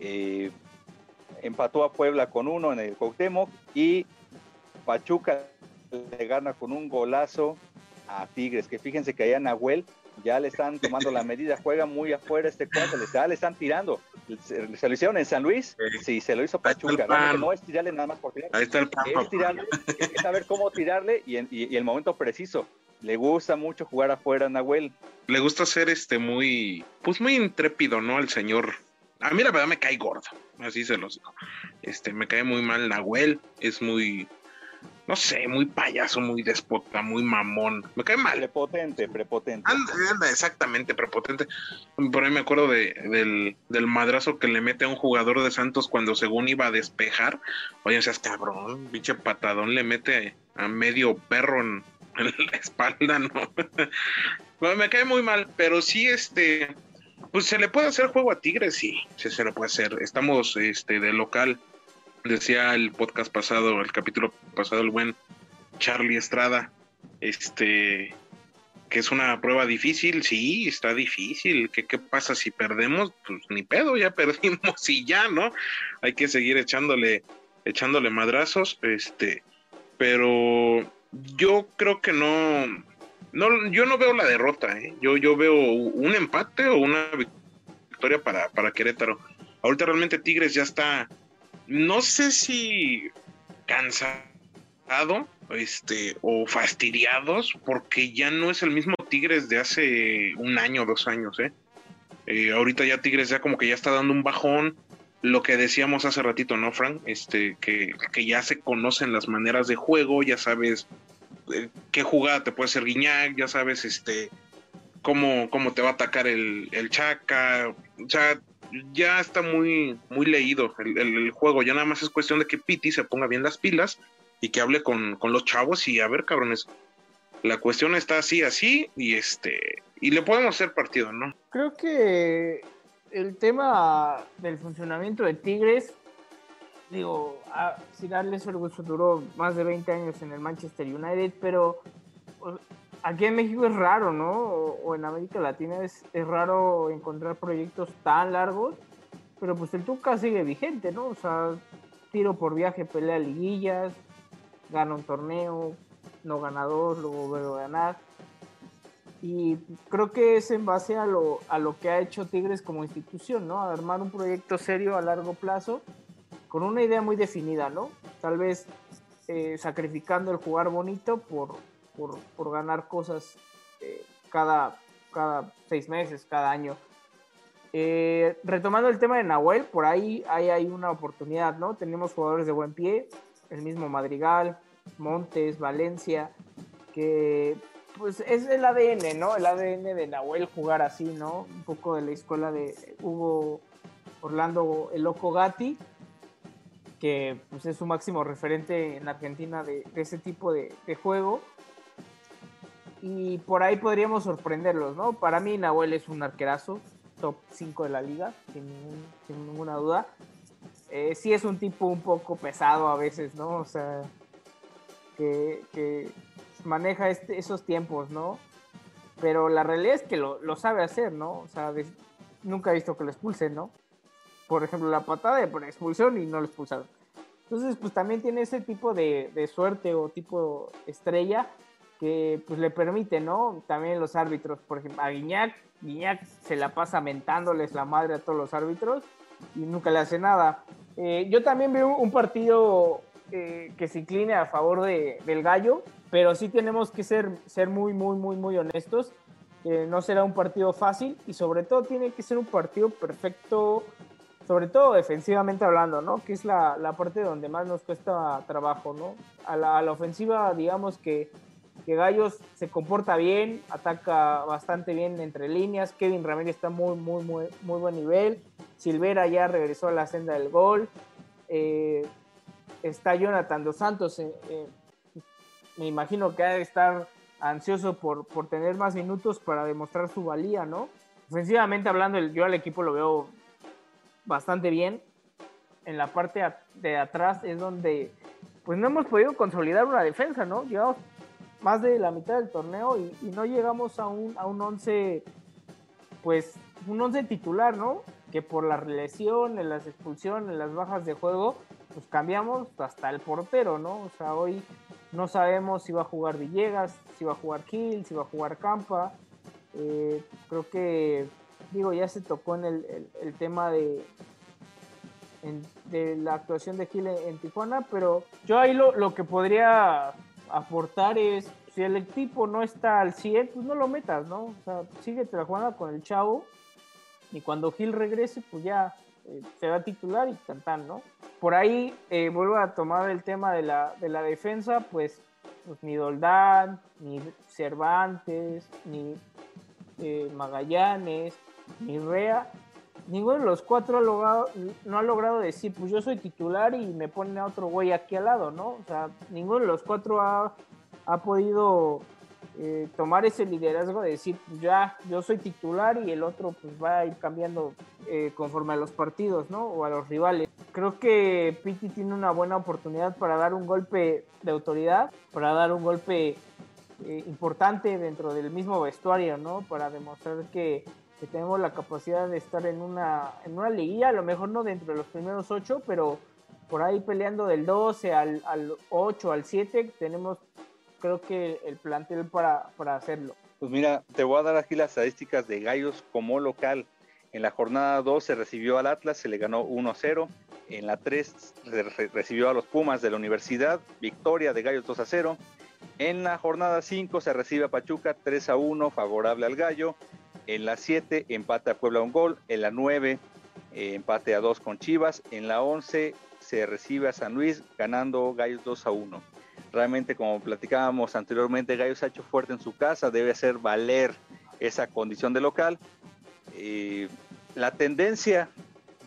Eh, empató a Puebla con uno en el Cuauhtémoc y Pachuca le gana con un golazo a Tigres, que fíjense que allá Nahuel ya le están tomando la medida, juega muy afuera este cuadro, ya le están tirando. Se, lo hicieron en San Luis, sí, se lo hizo Pachuca. No, es tirarle nada más por tirar. Ahí está el Es tirarle, es saber cómo tirarle y, y, el momento preciso. Le gusta mucho jugar afuera, Nahuel. Le gusta ser este muy, pues muy intrépido, ¿no? El señor. A mí la verdad me cae gordo, así se los digo. Este, me cae muy mal Nahuel, es muy, no sé, muy payaso, muy despota, muy mamón. Me cae mal. Prepotente, prepotente. Anda, exactamente, prepotente. Por ahí me acuerdo de, del, madrazo que le mete a un jugador de Santos cuando según iba a despejar. Oye, seas cabrón, pinche patadón le mete a medio perro en, la [LAUGHS] espalda, ¿no? [LAUGHS] bueno, me cae muy mal, pero sí, este, pues se le puede hacer juego a Tigres, sí, se le puede hacer. Estamos, este, de local decía el podcast pasado, el capítulo pasado, el buen Charlie Estrada, este, que es una prueba difícil, sí, está difícil. ¿Qué, ¿Qué pasa si perdemos? Pues ni pedo, ya [LAUGHS] perdimos y ya, ¿no? Hay que seguir echándole, echándole madrazos, este, pero yo creo que no, no, yo no veo la derrota, ¿eh? yo, yo veo un empate o una victoria para, para Querétaro. Ahorita realmente Tigres ya está no sé si cansado este, o fastidiados, porque ya no es el mismo Tigres de hace un año, dos años, ¿eh? ¿eh? ahorita ya Tigres ya como que ya está dando un bajón, lo que decíamos hace ratito, ¿no, Frank? Este, que, que ya se conocen las maneras de juego, ya sabes qué jugada te puede hacer Guiñac, ya sabes, este, cómo, cómo te va a atacar el, el Chaca, o sea, ya está muy, muy leído el, juego. Ya nada más es cuestión de que Piti se ponga bien las pilas y que hable con, los chavos y a ver, cabrones. La cuestión está así, así, y este, y le podemos hacer partido, ¿no? Creo que el tema del funcionamiento de Tigres, digo, darle gusto duró más de 20 años en el Manchester United, pero aquí en México es raro, ¿no? O, en América Latina es, es, raro encontrar proyectos tan largos, pero pues el Tuca sigue vigente, ¿no? O sea, tiro por viaje, pelea liguillas, gana un torneo, no ganador, luego vuelve a ganar. Y creo que es en base a lo, a lo que ha hecho Tigres como institución, ¿no? armar un proyecto serio a largo plazo con una idea muy definida, ¿no? Tal vez eh, sacrificando el jugar bonito por, por, ganar cosas eh, cada, cada seis meses, cada año. Eh, retomando el tema de Nahuel, por ahí, hay una oportunidad, ¿no? Tenemos jugadores de buen pie, el mismo Madrigal, Montes, Valencia, que pues es el ADN, ¿no? El ADN de Nahuel jugar así, ¿no? Un poco de la escuela de Hugo Orlando El Loco Gatti, que pues, es su máximo referente en Argentina de, ese tipo de, juego y por ahí podríamos sorprenderlos, ¿no? Para mí Nahuel es un arquerazo, top 5 de la liga, sin, ninguna duda. Eh, sí es un tipo un poco pesado a veces, ¿no? O sea, que, maneja este, esos tiempos, ¿no? Pero la realidad es que lo, sabe hacer, ¿no? O sea, nunca he visto que lo expulsen, ¿no? Por ejemplo, la patada de por expulsión y no lo expulsaron. Entonces, pues también tiene ese tipo de, de suerte o tipo estrella que pues le permite, ¿no? También los árbitros, por ejemplo, a Guiñac, Guiñac se la pasa mentándoles la madre a todos los árbitros y nunca le hace nada. Eh, yo también veo un partido eh, que se incline a favor de, del gallo, pero sí tenemos que ser, ser muy, muy, muy, muy honestos. no será un partido fácil y sobre todo tiene que ser un partido perfecto, sobre todo defensivamente hablando, ¿no? Que es la, la parte donde más nos cuesta trabajo, ¿no? A la, a la ofensiva, digamos que que Gallos se comporta bien, ataca bastante bien entre líneas. Kevin Ramírez está muy, muy, muy, muy buen nivel. Silvera ya regresó a la senda del gol. Eh, está Jonathan Dos Santos. Eh, eh, me imagino que ha de estar ansioso por, por tener más minutos para demostrar su valía, ¿no? Ofensivamente hablando, yo al equipo lo veo bastante bien. en la parte de atrás es donde pues no hemos podido consolidar una defensa, ¿no? Llevamos más de la mitad del torneo y, no llegamos a un, a un once, pues un once titular, ¿no? Que por la lesión, en las expulsiones, las bajas de juego, pues cambiamos hasta el portero, ¿no? O sea, hoy no sabemos si va a jugar Villegas, si va a jugar Gil, si va a jugar Campa. Eh, creo que, digo, ya se tocó en el tema de, de la actuación de Gil en, Tijuana, pero yo ahí lo, lo, que podría aportar es, si el equipo no está al 100, pues no lo metas, ¿no? O sea, sigue trabajando con el chavo y cuando Gil regrese, pues ya eh, se va titular y cantan, ¿no? Por ahí eh, vuelvo a tomar el tema de la, de la defensa, pues, pues ni Doldán, ni Cervantes, ni eh, Magallanes, ni Rea ninguno de los cuatro ha logrado, no ha logrado decir, pues yo soy titular y me ponen a otro güey aquí al lado, ¿no? O sea, ninguno de los cuatro ha, podido eh, tomar ese liderazgo de decir, pues ya, yo soy titular y el otro pues va a ir cambiando eh, conforme a los partidos, ¿no? O a los rivales. Creo que Piti tiene una buena oportunidad para dar un golpe de autoridad, para dar un golpe eh, importante dentro del mismo vestuario, ¿no? Para demostrar que que tenemos la capacidad de estar en una, en una liguilla, a lo mejor no dentro de los primeros ocho, pero por ahí peleando del 12 al, al 8, al 7, tenemos creo que el plantel para, para hacerlo. Pues mira, te voy a dar aquí las estadísticas de Gallos como local. En la jornada 2 se recibió al Atlas, se le ganó 1-0. En la 3 se recibió a los Pumas de la Universidad, victoria de Gallos 2-0. En la jornada 5 se recibe a Pachuca 3-1, favorable al Gallo. En la 7 empate a Puebla un gol. En la 9 eh, empate a 2 con Chivas. En la 11 se recibe a San Luis ganando Gallos 2 a 1. Realmente como platicábamos anteriormente, Gallos ha hecho fuerte en su casa, debe hacer valer esa condición de local. Eh, la tendencia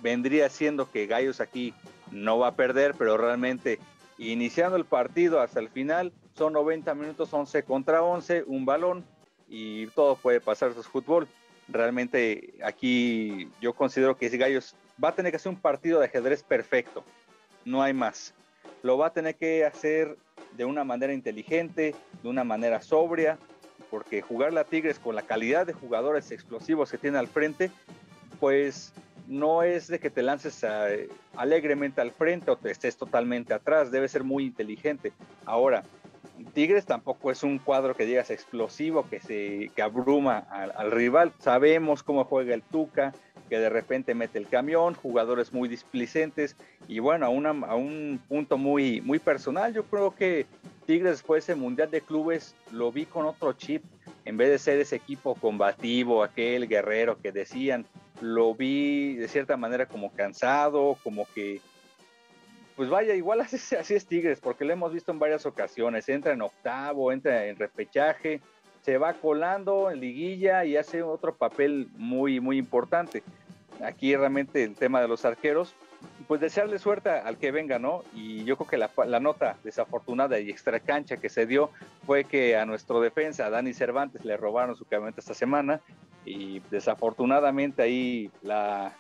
vendría siendo que Gallos aquí no va a perder, pero realmente iniciando el partido hasta el final son 90 minutos 11 contra 11, un balón, y todo puede pasar, eso es fútbol. Realmente aquí yo considero que Gallos va a tener que hacer un partido de ajedrez perfecto, no hay más. Lo va a tener que hacer de una manera inteligente, de una manera sobria, porque jugar la Tigres con la calidad de jugadores explosivos que tiene al frente, pues no es de que te lances alegremente al frente o te estés totalmente atrás, debe ser muy inteligente. Ahora, Tigres tampoco es un cuadro que digas explosivo, que se que abruma al, rival. Sabemos cómo juega el Tuca, que de repente mete el camión, jugadores muy displicentes y bueno, a, a un punto muy, muy personal, yo creo que Tigres después de ese Mundial de Clubes lo vi con otro chip, en vez de ser ese equipo combativo, aquel guerrero que decían, lo vi de cierta manera como cansado, como que pues vaya, igual [LAUGHS] así, es Tigres, porque lo hemos visto en varias ocasiones. Entra en octavo, entra en repechaje, se va colando en liguilla y hace otro papel muy, muy importante. Aquí realmente el tema de los arqueros, pues desearle suerte al que venga, ¿no? Y yo creo que la, nota desafortunada y extra cancha que se dio fue que a nuestro defensa, a Dani Cervantes, le robaron su camioneta esta semana y desafortunadamente ahí la,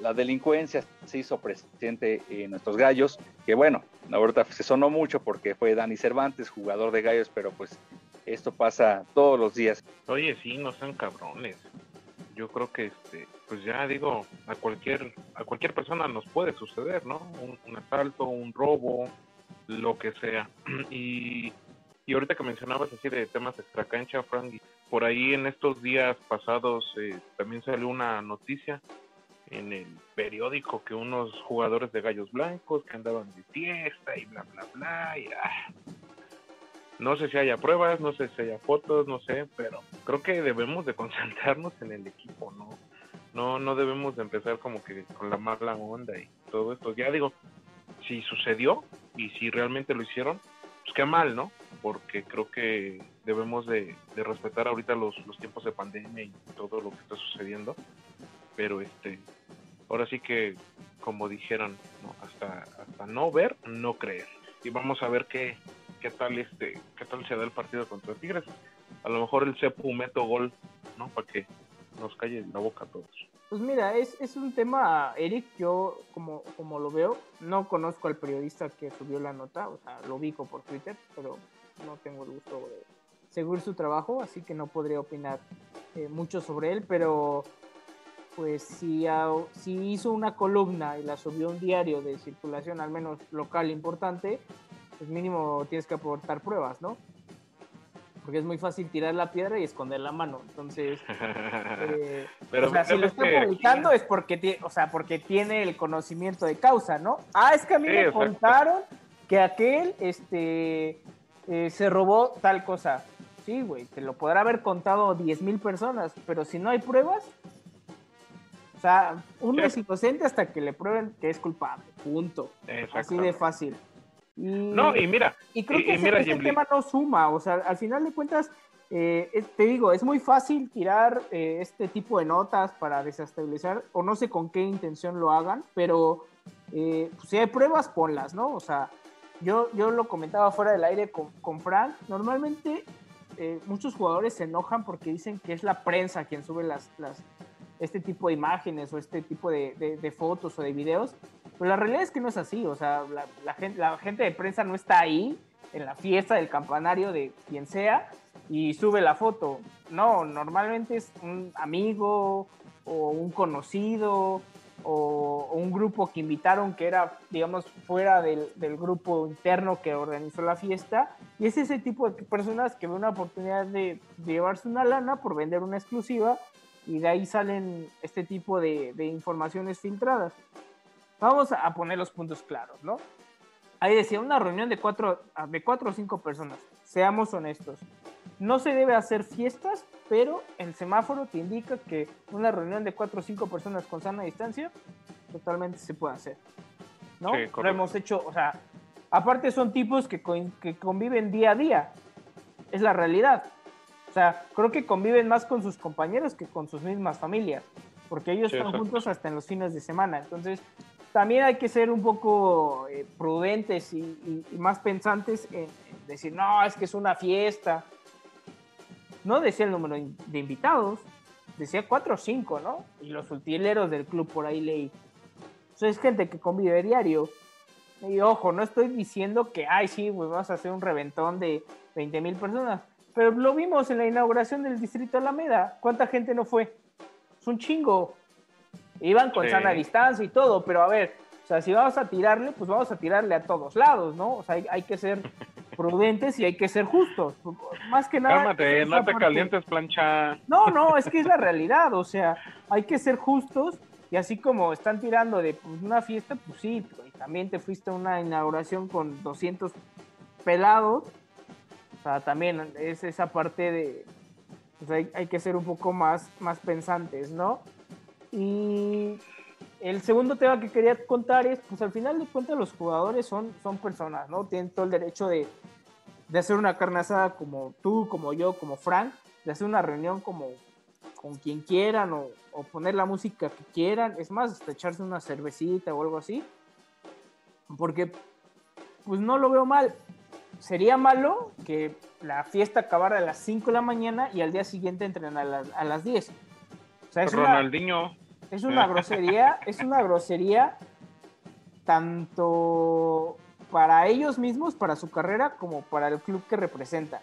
la delincuencia se hizo presente en nuestros gallos, que bueno, verdad se sonó mucho porque fue Dani Cervantes, jugador de gallos, pero pues esto pasa todos los días. Oye, sí, no sean cabrones. Yo creo que este, pues ya digo, a cualquier, a cualquier persona nos puede suceder, ¿no? Un, asalto, un robo, lo que sea. [CLEARS THROAT] Y, y ahorita que mencionabas así de temas extracancha, Frank, por ahí en estos días pasados eh, también salió una noticia en el periódico que unos jugadores de Gallos Blancos que andaban de fiesta y bla, bla, bla. Y, ah. No sé si haya pruebas, no sé si haya fotos, no sé, pero creo que debemos de concentrarnos en el equipo, ¿no? No, no debemos de empezar como que con la mala onda y todo esto. Ya digo, si sucedió y si realmente lo hicieron, pues qué mal, ¿no? Porque creo que debemos de, de respetar ahorita los, los tiempos de pandemia y todo lo que está sucediendo. Pero este, ahora sí que, como dijeron, hasta, hasta no ver, no creer. Y vamos a ver qué, qué tal este, qué tal se da el partido contra Tigres. A lo mejor el Cepu meto gol, ¿no? Para que nos calle la boca a todos. Pues mira, es, es un tema, Eric, yo como, como lo veo, no conozco al periodista que subió la nota, o sea, lo ubico por Twitter, pero no tengo el gusto de seguir su trabajo, así que no podría opinar eh, mucho sobre él, pero pues si, si hizo una columna y la subió a un diario de circulación, al menos local importante, pues mínimo tienes que aportar pruebas, ¿no? porque es muy fácil tirar la piedra y esconder la mano. Entonces, [LAUGHS] eh, Pero, o sea, si lo está publicando es porque, o sea, porque tiene el conocimiento de causa, ¿no? Ah, es que a mí me contaron que aquel este, eh, se robó tal cosa. Sí, güey, te lo podrá haber contado 10 mil personas, pero si no hay pruebas, sea, uno es inocente hasta que le prueben que es culpable, punto. Así de fácil. no, y mira, y creo que ese, tema no suma, o sea, al final de cuentas, eh, te digo, es muy fácil tirar eh, este tipo de notas para desestabilizar, o no sé con qué intención lo hagan, pero eh, pues, si hay pruebas, ponlas, ¿no? O sea, yo, yo lo comentaba fuera del aire con, con Frank, normalmente muchos jugadores se enojan porque dicen que es la prensa quien sube las, las, este tipo de imágenes o este tipo de, fotos o de videos, pero la realidad es que no es así, o sea, la, gente, la gente de prensa no está ahí en la fiesta del campanario de quien sea y sube la foto. No, normalmente es un amigo o un conocido o, un grupo que invitaron que era, digamos, fuera del, grupo interno que organizó la fiesta. Y es ese tipo de personas que ven una oportunidad de, llevarse una lana por vender una exclusiva y de ahí salen este tipo de, de informaciones filtradas. Vamos a poner los puntos claros, ¿no? Ahí decía, una reunión de cuatro, de cuatro o cinco personas. Seamos honestos. No se debe hacer fiestas, pero el semáforo te indica que una reunión de cuatro o cinco personas con sana distancia totalmente se puede hacer. ¿No? Lo hemos hecho, o sea, aparte son tipos que, que conviven día a día. Es la realidad. O sea, creo que conviven más con sus compañeros que con sus mismas familias, porque ellos están juntos hasta en los fines de semana. Entonces, también hay que ser un poco eh, prudentes y, más pensantes en, decir, no, es que es una fiesta. No decía el número de invitados, decía cuatro o cinco, ¿no? Y los utileros del club por ahí leí. Eso es gente que convive diario. Y ojo, no estoy diciendo que, ay, sí, pues vamos a hacer un reventón de 20 mil personas. Pero lo vimos en la inauguración del Distrito Alameda. ¿Cuánta gente no fue? Es un chingo. Iban con sana distancia y todo, pero a ver, o sea, si vamos a tirarle, pues vamos a tirarle a todos lados, ¿no? O sea, hay, que ser [LAUGHS] prudentes y hay que ser justos. Más que nada. Cálmate, no te calientes, plancha. No, no, es que es la realidad, o sea, hay que ser justos y así como están tirando de pues, una fiesta, pues sí, también te fuiste a una inauguración con 200 pelados. O sea, también es esa parte de. Pues hay, que ser un poco más, más pensantes, ¿no? Y el segundo tema que quería contar es, pues al final de cuentas los jugadores son, son personas, ¿no? Tienen todo el derecho de, de hacer una carne asada como tú, como yo, como Frank, de hacer una reunión como con quien quieran o, o poner la música que quieran, es más, hasta echarse una cervecita o algo así, porque pues no lo veo mal. Sería malo que la fiesta acabara a las 5 de la mañana y al día siguiente entren a, a las 10. O sea, es Ronaldinho. Es una grosería, es una grosería tanto para ellos mismos, para su carrera, como para el club que representan.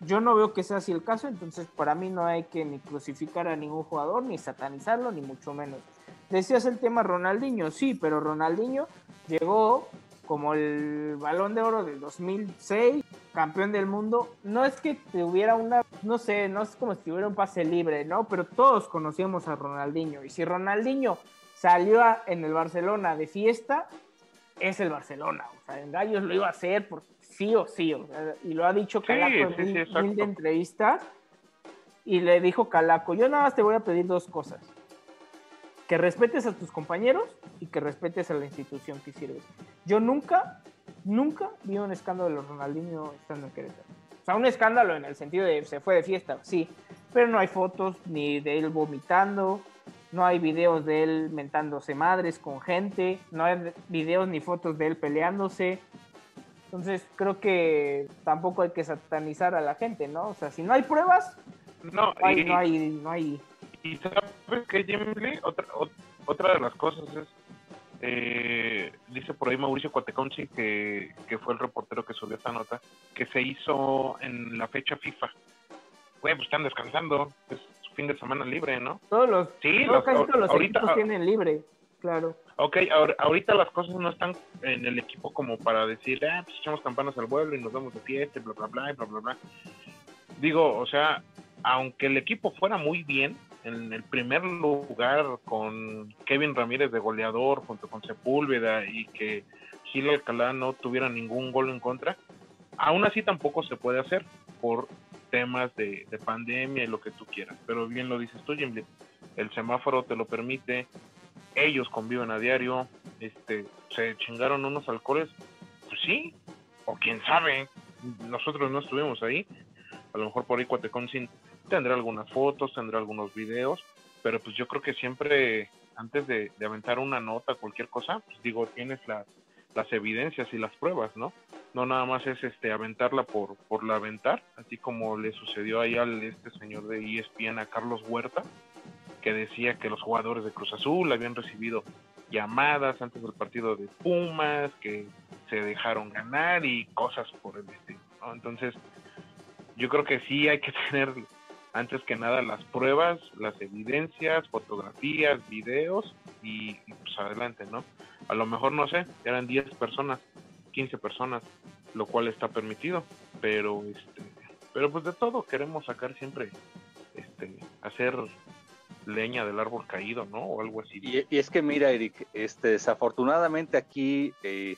Yo no veo que sea así el caso, entonces para mí no hay que ni crucificar a ningún jugador, ni satanizarlo, ni mucho menos. Decías el tema Ronaldinho, sí, pero Ronaldinho llegó como el balón de oro del 2006, campeón del mundo. No es que tuviera una, no sé, no es como si tuviera un pase libre, ¿no? Pero todos conocíamos a Ronaldinho. Y si Ronaldinho salió en el Barcelona de fiesta, es el Barcelona. O sea, en Gallos lo iba a hacer por sí o sí. y lo ha dicho Calaco en mil, de entrevistas. Y le dijo Calaco, yo nada más te voy a pedir dos cosas que respetes a tus compañeros y que respetes a la institución que sirves. Yo nunca, nunca vi un escándalo de Ronaldinho estando en Querétaro. O sea, un escándalo en el sentido de se fue de fiesta, sí, pero no hay fotos ni de él vomitando, no hay videos de él mentándose madres con gente, no hay videos ni fotos de él peleándose. Entonces creo que tampoco hay que satanizar a la gente, ¿no? O sea, si no hay pruebas, no, no, hay, no hay y sabes que Jim Lee, otra, otra de las cosas es, eh, dice por ahí Mauricio Cuateconchi, que, que fue el reportero que subió esta nota, que se hizo en la fecha FIFA. Güey, pues están descansando, es fin de semana libre, ¿no? Todos los, Sí, todos- los- casi todos los ahorita- equipos tienen libre, claro. Ok, ahor- ahorita las cosas no están en el equipo como para decir, ah, pues echamos campanas al vuelo y nos vamos de fiesta y bla, bla, bla, bla, bla, bla. Digo, o sea, aunque el equipo fuera muy bien, en el primer lugar con Kevin Ramírez de goleador junto con Sepúlveda y que Gil Alcalá no tuviera ningún gol en contra, aún así tampoco se puede hacer por temas de, de pandemia y lo que tú quieras. Pero bien lo dices tú, Jim el semáforo te lo permite, ellos conviven a diario, este, se chingaron unos alcoholes, pues sí, o quién sabe, nosotros no estuvimos ahí, a lo mejor por ahí Cuateconcin tendrá algunas fotos, tendrá algunos videos, pero pues yo creo que siempre antes de, aventar una nota, cualquier cosa, pues digo, tienes las, las evidencias y las pruebas, ¿no? No nada más es este aventarla por, por la aventar, así como le sucedió ahí al este señor de ESPN a Carlos Huerta, que decía que los jugadores de Cruz Azul habían recibido llamadas antes del partido de Pumas, que se dejaron ganar y cosas por el estilo, ¿no? Entonces, yo creo que sí hay que [LAUGHS] tener antes que nada las pruebas, las evidencias, fotografías, videos y, pues adelante, ¿no? A lo mejor no sé, eran 10 personas, 15 personas, lo cual está permitido, pero este pero pues de todo queremos sacar siempre este hacer leña del árbol caído, ¿no? O algo así. Y, y es que mira, Eric, este, desafortunadamente aquí eh,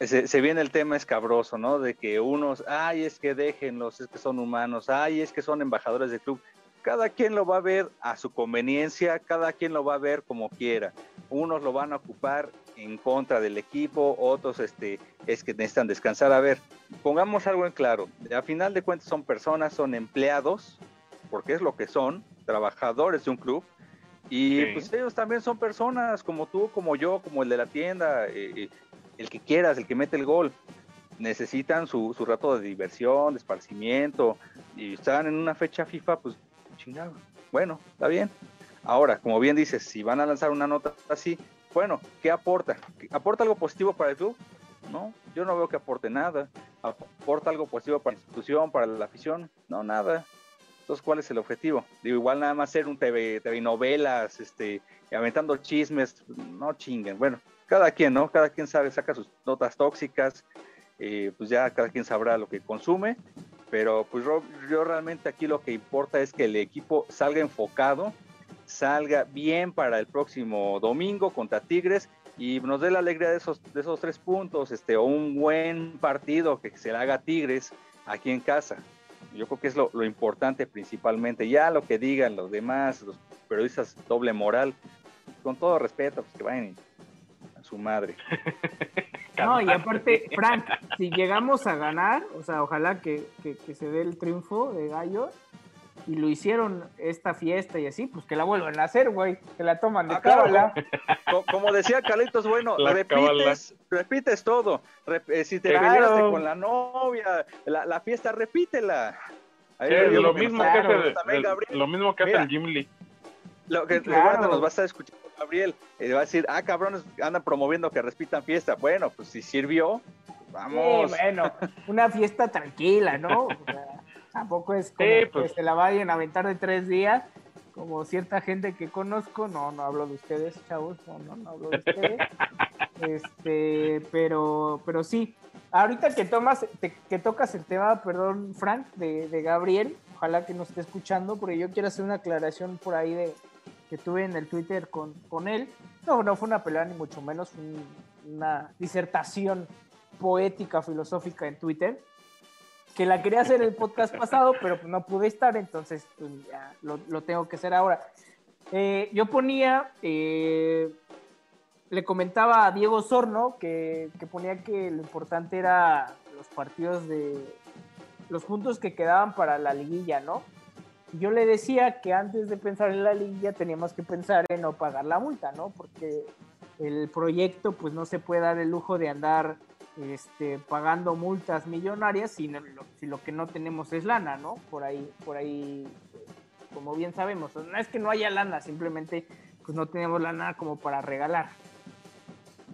se, se viene el tema escabroso, ¿no? De que unos, ay, es que déjenlos, es que son humanos, ay, es que son embajadores del club. Cada quien lo va a ver a su conveniencia, cada quien lo va a ver como quiera. Unos lo van a ocupar en contra del equipo, otros este, es que necesitan descansar. A ver, pongamos algo en claro. A final de cuentas son personas, son empleados, porque es lo que son, trabajadores de un club, y Sí. pues ellos también son personas como tú, como yo, como el de la tienda, eh, eh, el que quieras, el que mete el gol. Necesitan su, su rato de diversión, de esparcimiento, y están en una fecha FIFA, pues chingado. Bueno, está bien. Ahora, como bien dices, si van a lanzar una nota así, bueno, ¿qué aporta? ¿Aporta algo positivo para el club? No, yo no veo que aporte nada. ¿Aporta algo positivo para la institución, para la afición? No, nada. Entonces, ¿cuál es el objetivo? Digo, igual nada más ser un TV, TV novelas, este, aventando chismes, no chinguen. Bueno, cada quien, ¿no? Cada quien sabe, saca sus notas tóxicas, eh, pues ya cada quien sabrá lo que consume, pero pues yo, yo realmente aquí lo que importa es que el equipo salga enfocado, salga bien para el próximo domingo contra Tigres y nos dé la alegría de esos, de esos tres puntos, este, o un buen partido que se le haga a Tigres aquí en casa. Yo creo que es lo, lo importante principalmente. Ya lo que digan los demás, los periodistas doble moral, con todo respeto, pues que vayan su madre. [LAUGHS] No, y aparte, Frank, si llegamos a ganar, o sea, ojalá que, que, que se dé el triunfo de Gallos, y lo hicieron esta fiesta y así, pues que la vuelvan a hacer, güey, que la toman de Ah, cábala. Co- Como decía Carlitos, bueno, La repites, repites todo. Rep- eh, si te Claro. peleaste con la novia, la, la fiesta, repítela. Sí, lo, mismo que hace, el- también el- Gabriel. lo mismo que hace el. Lo que claro. nos va a estar escuchando Gabriel, eh, va a decir, ah, cabrones, andan promoviendo que repitan fiesta. Bueno, pues si sirvió, vamos. Sí, bueno, una fiesta tranquila, ¿no? O sea, [LAUGHS] tampoco es como Sí, que pues. se la vayan a aventar de tres días, como cierta gente que conozco, no, no hablo de ustedes, chavos, no, no, no hablo de ustedes. [LAUGHS] Este, pero, pero sí, ahorita que tomas, te- que tocas el tema, perdón, Frank, de, de Gabriel, ojalá que nos esté escuchando, porque yo quiero hacer una aclaración por ahí de que tuve en el Twitter con, con él. No, no fue una pelea ni mucho menos, fue un- una disertación poética, filosófica en Twitter, que la quería hacer el podcast pasado, [LAUGHS] pero no pude estar, entonces pues, ya lo, lo tengo que hacer ahora. Eh, yo ponía, eh, le comentaba a Diego Sorno que, que ponía que lo importante era los partidos de los puntos que quedaban para la liguilla, ¿no? Yo le decía que antes de pensar en la liguilla teníamos que pensar en no pagar la multa, ¿no? Porque el proyecto pues no se puede dar el lujo de andar este, pagando multas millonarias si, no- lo, que no tenemos es lana, ¿no? Por ahí, por ahí como bien sabemos. No es que no haya lana, simplemente pues no tenemos lana como para regalar.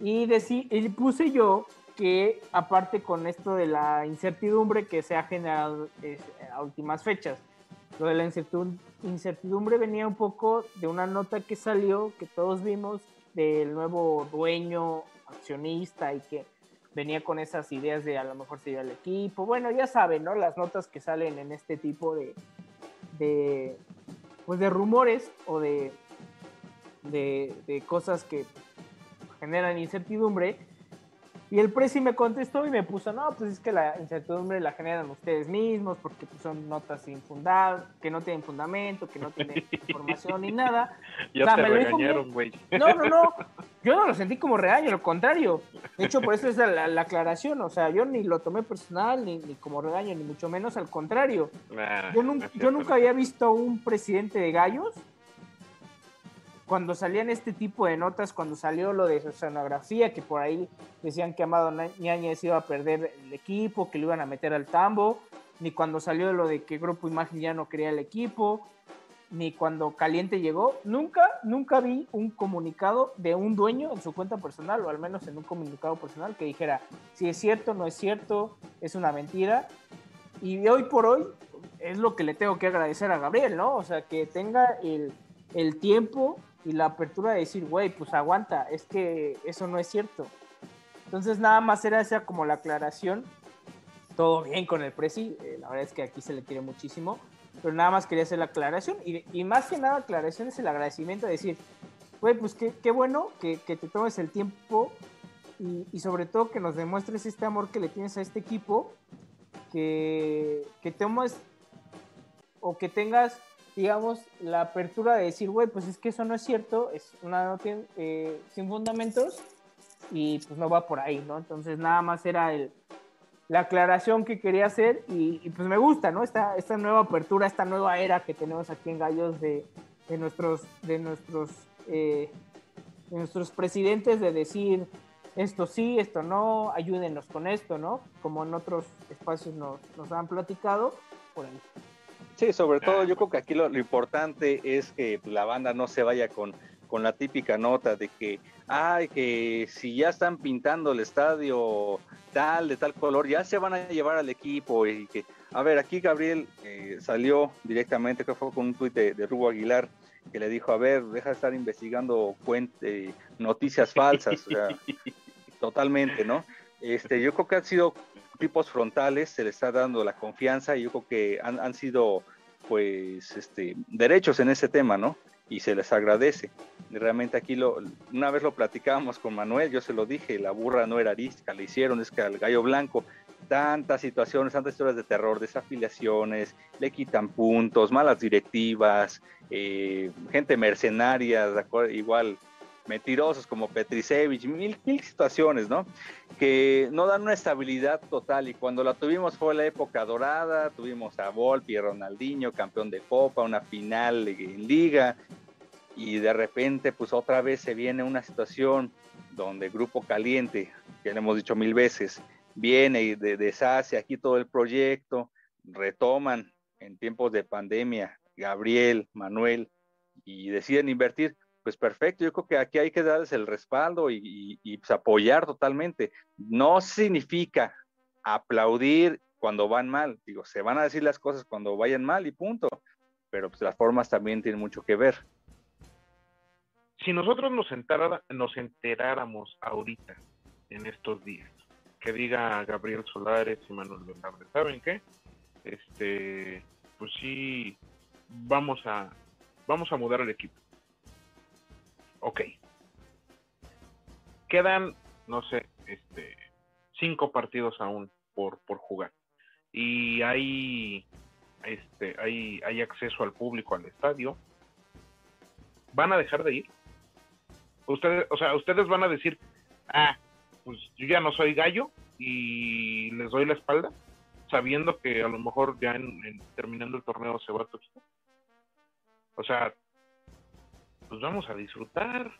Y, y puse yo que aparte con esto de la incertidumbre que se ha generado a últimas fechas, lo de la incertidumbre venía un poco de una nota que salió, que todos vimos, del nuevo dueño, accionista y que venía con esas ideas de a lo mejor sería el equipo. Bueno, ya saben, ¿no? Las notas que salen en este tipo de, de pues de rumores o de, de cosas que generan incertidumbre y el Prezi me contestó y me puso, no, pues es que la incertidumbre la generan ustedes mismos porque pues, son notas sin fundar, que no tienen fundamento, que no tienen [LAUGHS] información ni nada. [LAUGHS] Ya te regañaron, güey. No, no, no. [LAUGHS] Yo no lo sentí como regaño, lo contrario. De hecho, por eso es la, aclaración. O sea, yo ni lo tomé personal, ni, ni como regaño, ni mucho menos al contrario. yo, nunca, yo nunca había visto a un presidente de gallos cuando salían este tipo de notas, cuando salió lo de oceanografía, que por ahí decían que Amado Ñañez iba a perder el equipo, que lo iban a meter al tambo, ni cuando salió lo de que Grupo Imagen ya no quería el equipo, ni cuando Caliente llegó, nunca, nunca vi un comunicado de un dueño en su cuenta personal, o al menos en un comunicado personal, que dijera si es cierto, no es cierto, es una mentira. Y hoy por hoy es lo que le tengo que agradecer a Gabriel, ¿no? O sea, que tenga el, el tiempo y la apertura de decir, güey, pues aguanta, es que eso no es cierto. Entonces nada más era esa como la aclaración. Todo bien con el Prezi, eh, la verdad es que aquí se le quiere muchísimo, pero nada más quería hacer la aclaración y, y más que nada aclaración es el agradecimiento de decir, güey, pues qué, qué bueno que, que, te tomes el tiempo y, y, sobre todo que nos demuestres este amor que le tienes a este equipo, que, que tomes o que tengas digamos, la apertura de decir, güey, pues es que eso no es cierto, es una nota eh, sin fundamentos y pues no va por ahí, ¿no? Entonces nada más era el, la aclaración que quería hacer y, pues me gusta, ¿no? Esta, esta nueva apertura, esta nueva era que tenemos aquí en Gallos de, de nuestros, de nuestros, eh, de nuestros presidentes de decir esto sí, esto no, ayúdenos con esto, ¿no? Como en otros espacios nos, nos han platicado, por ahí. Sí, sobre todo yo creo que aquí lo, importante es que la banda no se vaya con, con la típica nota de que, ay, que si ya están pintando el estadio tal, de tal color, ya se van a llevar al equipo y que, a ver, aquí Gabriel eh, salió directamente, que fue con un tuit de, de Rubo Aguilar, que le dijo, a ver, deja de estar investigando cuente, noticias falsas, o sea, [LAUGHS] totalmente, ¿no? Este, yo creo que han sido tipos frontales, se les está dando la confianza y yo creo que han, han sido pues este, derechos en ese tema, ¿no? Y se les agradece. Realmente aquí lo, una vez lo platicábamos con Manuel, yo se lo dije, la burra no era arisca, le hicieron, es que al gallo blanco, tantas situaciones, tantas historias de terror, desafiliaciones, le quitan puntos, malas directivas, eh, gente mercenaria, igual mentirosos como Petrisevich, mil, mil situaciones, ¿no? Que no dan una estabilidad total y cuando la tuvimos fue la época dorada, tuvimos a Volpi, Ronaldinho, campeón de Copa, una final en Liga y de repente pues otra vez se viene una situación donde Grupo Caliente, que le hemos dicho mil veces, viene y deshace aquí todo el proyecto, retoman en tiempos de pandemia Gabriel, Manuel y deciden invertir pues perfecto, yo creo que aquí hay que darles el respaldo y, pues, apoyar totalmente. No significa aplaudir cuando van mal, digo, se van a decir las cosas cuando vayan mal y punto, pero pues las formas también tienen mucho que ver. Si nosotros nos, enterara, nos enteráramos ahorita, en estos días, que diga Gabriel Solares y Manuel Velarde, ¿saben qué? Este, pues sí, vamos a, vamos a mudar el equipo ok. Quedan, no sé, este, cinco partidos aún por, por jugar. Y hay, este, hay, hay acceso al público al estadio. ¿Van a dejar de ir? Ustedes, o sea, ustedes van a decir, ah, pues yo ya no soy gallo y les doy la espalda, sabiendo que a lo mejor ya en, terminando el torneo se va a tocar. O sea, pues vamos a disfrutar,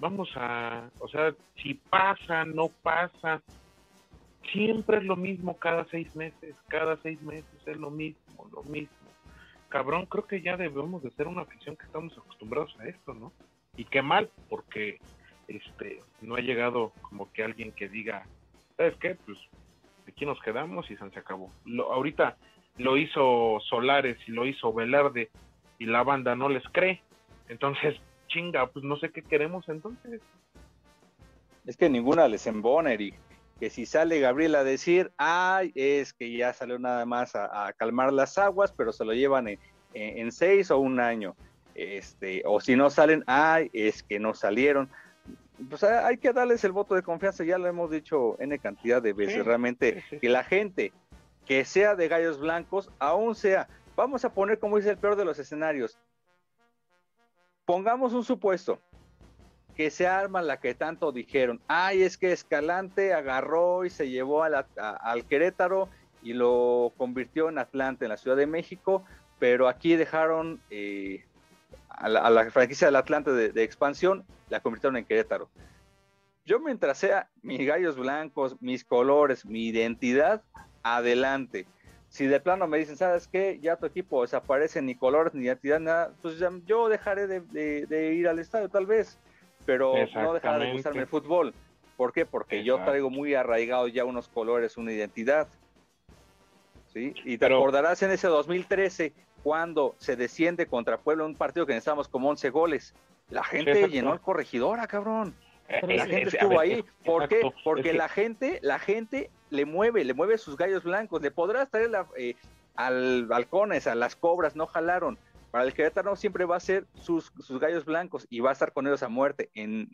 vamos a, o sea, si pasa, no pasa, siempre es lo mismo cada seis meses, cada seis meses es lo mismo, lo mismo. cabrón, creo que ya debemos de ser una afición que estamos acostumbrados a esto, ¿no? Y qué mal, porque este no ha llegado como que alguien que diga, ¿sabes qué? Pues aquí nos quedamos y se acabó. Lo, ahorita lo hizo Solares y lo hizo Velarde y la banda no les cree. Entonces, chinga, pues no sé qué queremos entonces. Es que ninguna les embona, Eric. Que si sale Gabriel a decir, ay, es que ya salió nada más a, calmar las aguas, pero se lo llevan en, seis o un año. Este, o si no salen, ay, es que no salieron. Pues hay que darles el voto de confianza, ya lo hemos dicho N cantidad de veces, realmente, que la gente que sea de gallos blancos, aún sea, vamos a poner como dice el peor de los escenarios, pongamos un supuesto, que se arma la que tanto dijeron, ay, es que Escalante agarró y se llevó al Querétaro y lo convirtió en Atlante, en la Ciudad de México, pero aquí dejaron eh, a, la, franquicia del Atlante de, expansión, la convirtieron en Querétaro. Yo mientras sea mis gallos blancos, mis colores, mi identidad, adelante. Si de plano me dicen, ¿sabes qué? Ya tu equipo desaparece, ni colores, ni identidad, nada, pues yo dejaré de ir al estadio tal vez pero no dejará de gustarme el fútbol. ¿Por qué? Porque yo traigo muy arraigado ya unos colores, una identidad. ¿Sí? Y te acordarás en ese 2013, cuando se desciende contra Pueblo, un partido que necesitamos como 11 goles. La gente llenó el corregidor, ah, cabrón. La gente estuvo ahí. ¿Por qué? Porque la gente, la gente le mueve, le mueve sus gallos blancos. Le podrás traer la, eh, al balcones, a las cobras, no jalaron para el Querétaro siempre va a ser sus, sus gallos blancos y va a estar con ellos a muerte, en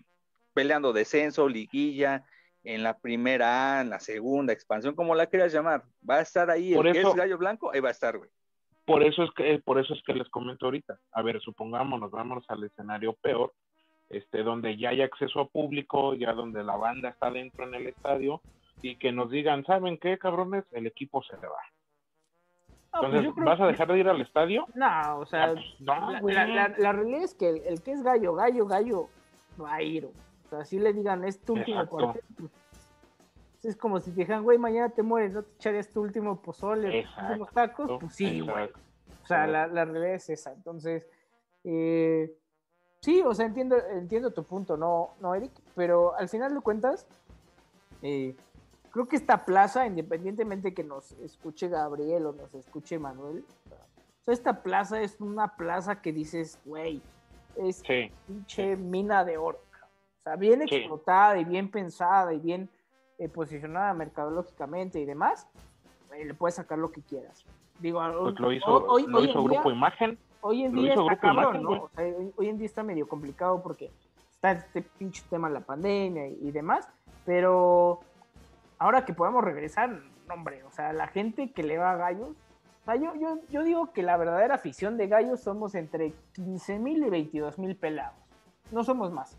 peleando descenso, liguilla, en la primera en la segunda expansión, como la quieras llamar, va a estar ahí, el que es gallo blanco, ahí va a estar, güey. Por eso es que, por eso es que les comento ahorita. A ver, supongamos, nos vamos al escenario peor, este, donde ya hay acceso a público, ya donde la banda está dentro en el estadio, y que nos digan, ¿saben qué, cabrones? El equipo se le va. Pues Entonces, ¿vas a dejar de ir al estadio? No, o sea, ah, pues la, realidad es que el, que es gallo, gallo, gallo, va a ir. O sea, si le digan, es tu último cuartel, pues, es como si te dijeran, güey, mañana te mueres, ¿no te echarías tu último pozole, tus últimos tacos? Pues sí, güey. O sea, la, realidad es esa. Entonces, eh, sí, o sea, entiendo, entiendo tu punto, ¿no, no, Eric? Pero al final de cuentas, eh, creo que esta plaza, independientemente que nos escuche Gabriel o nos escuche Manuel, o sea, esta plaza es una plaza que dices, güey, es pinche mina de oro. O sea, bien explotada y bien pensada y bien eh, posicionada mercadológicamente y demás, eh, le puedes sacar lo que quieras. Digo, pues lo hizo, hoy, lo hizo Grupo Imagen. Hoy en día está cabrón, ¿no? hoy, en día está medio complicado porque está este pinche tema de la pandemia y demás, pero ahora que podamos regresar, hombre, o sea, la gente que le va a gallos, o sea, yo, yo, yo digo que la verdadera afición de gallos somos entre 15 mil y 22 mil pelados. No somos más.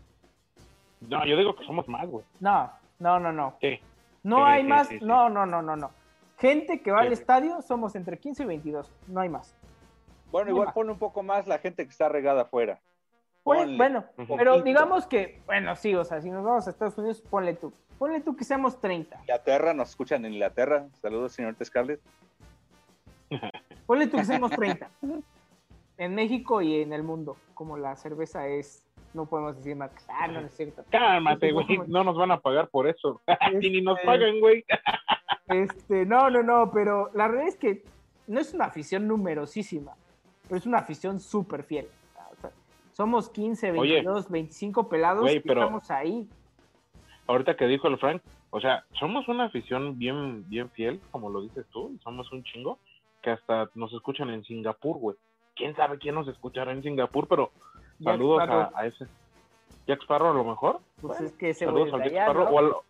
No, yo digo que somos más, güey. No, no, no, no. Sí. No hay más, no, no, no, no, no. Gente que va al estadio somos entre 15 y 22, no hay más. Bueno, igual pone un poco más la gente que está regada afuera. bueno, pero digamos que, bueno, sí, o sea, si nos vamos a Estados Unidos, ponle tú. Ponle tú que seamos 30. Inglaterra, nos escuchan en Inglaterra. Saludos, señor Scarlett. Ponle tú que seamos 30. En México y en el mundo, como la cerveza es, no podemos decir más. Ah, no, es cierto. Cálmate, güey. No nos van a pagar por eso. [LAUGHS] y ni nos este, pagan, güey. este, no, no, no, pero la verdad es que no es una afición numerosísima, pero es una afición súper fiel. somos 15, 22, 25 pelados que estamos ahí ahorita que dijo el Frank, o sea, somos una afición bien, bien fiel, como lo dices tú, somos un chingo, que hasta nos escuchan en Singapur, güey. ¿Quién sabe quién nos escuchará en Singapur? Pero saludos a, ese. Jack Sparrow a lo mejor. Pues es que saludos a Jack Sparrow.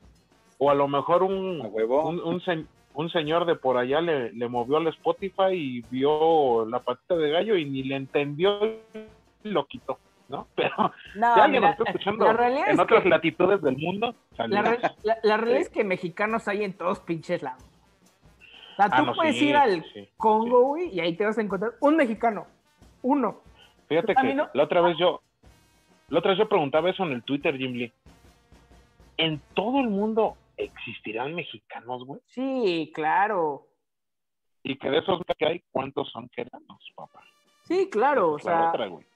O, a lo, mejor un, un, un, señor de por allá le, le movió al Spotify y vio la patita de gallo y ni le entendió y lo quitó. ¿no? [LAUGHS] Pero no, alguien nos está escuchando en otras latitudes del mundo. [LAUGHS] La, realidad es que mexicanos hay en todos pinches lados. O sea, ah, tú puedes ir al Congo, güey, y ahí te vas a encontrar un mexicano. Uno. Fíjate que la otra vez yo, la otra vez yo preguntaba eso en el Twitter, Jim Lee. ¿En todo el mundo existirán mexicanos, güey? Sí, claro. Y que de esos que hay, ¿cuántos son queranos, papá? Sí, claro, o es sea, otra, güey.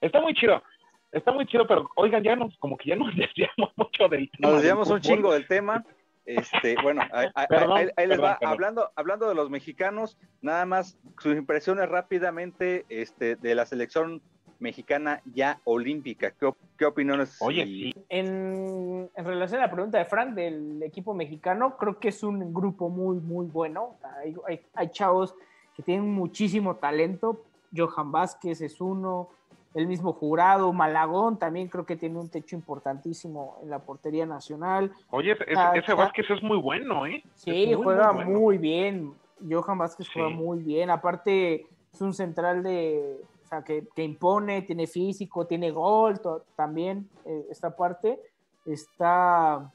Está muy chido. Está muy chido, pero oigan, ya nos, como que ya nos [LAUGHS] desviamos mucho del tema. Nos del desviamos un chingo del tema. Este, bueno, ahí, Perdón, ahí- ahí les perdón, va. perdón. Hablando, hablando de los mexicanos, nada más sus impresiones rápidamente este, de la selección mexicana ya olímpica. ¿Qué, qué opiniones? Oye, y- sí. en, en relación a la pregunta de Frank del equipo mexicano, creo que es un grupo muy, muy bueno. Hay, hay- hay chavos que tienen muchísimo talento. Johan Vázquez es uno, el mismo jurado, Malagón también creo que tiene un techo importantísimo en la portería nacional. Oye, ese, Ah, ese. Vázquez es muy bueno, ¿eh? Sí, muy, juega muy muy, bien. Johan Vázquez juega muy bien. Aparte, es un central de. O sea, que, que impone, tiene físico, tiene gol to- también. eh, esta parte. Está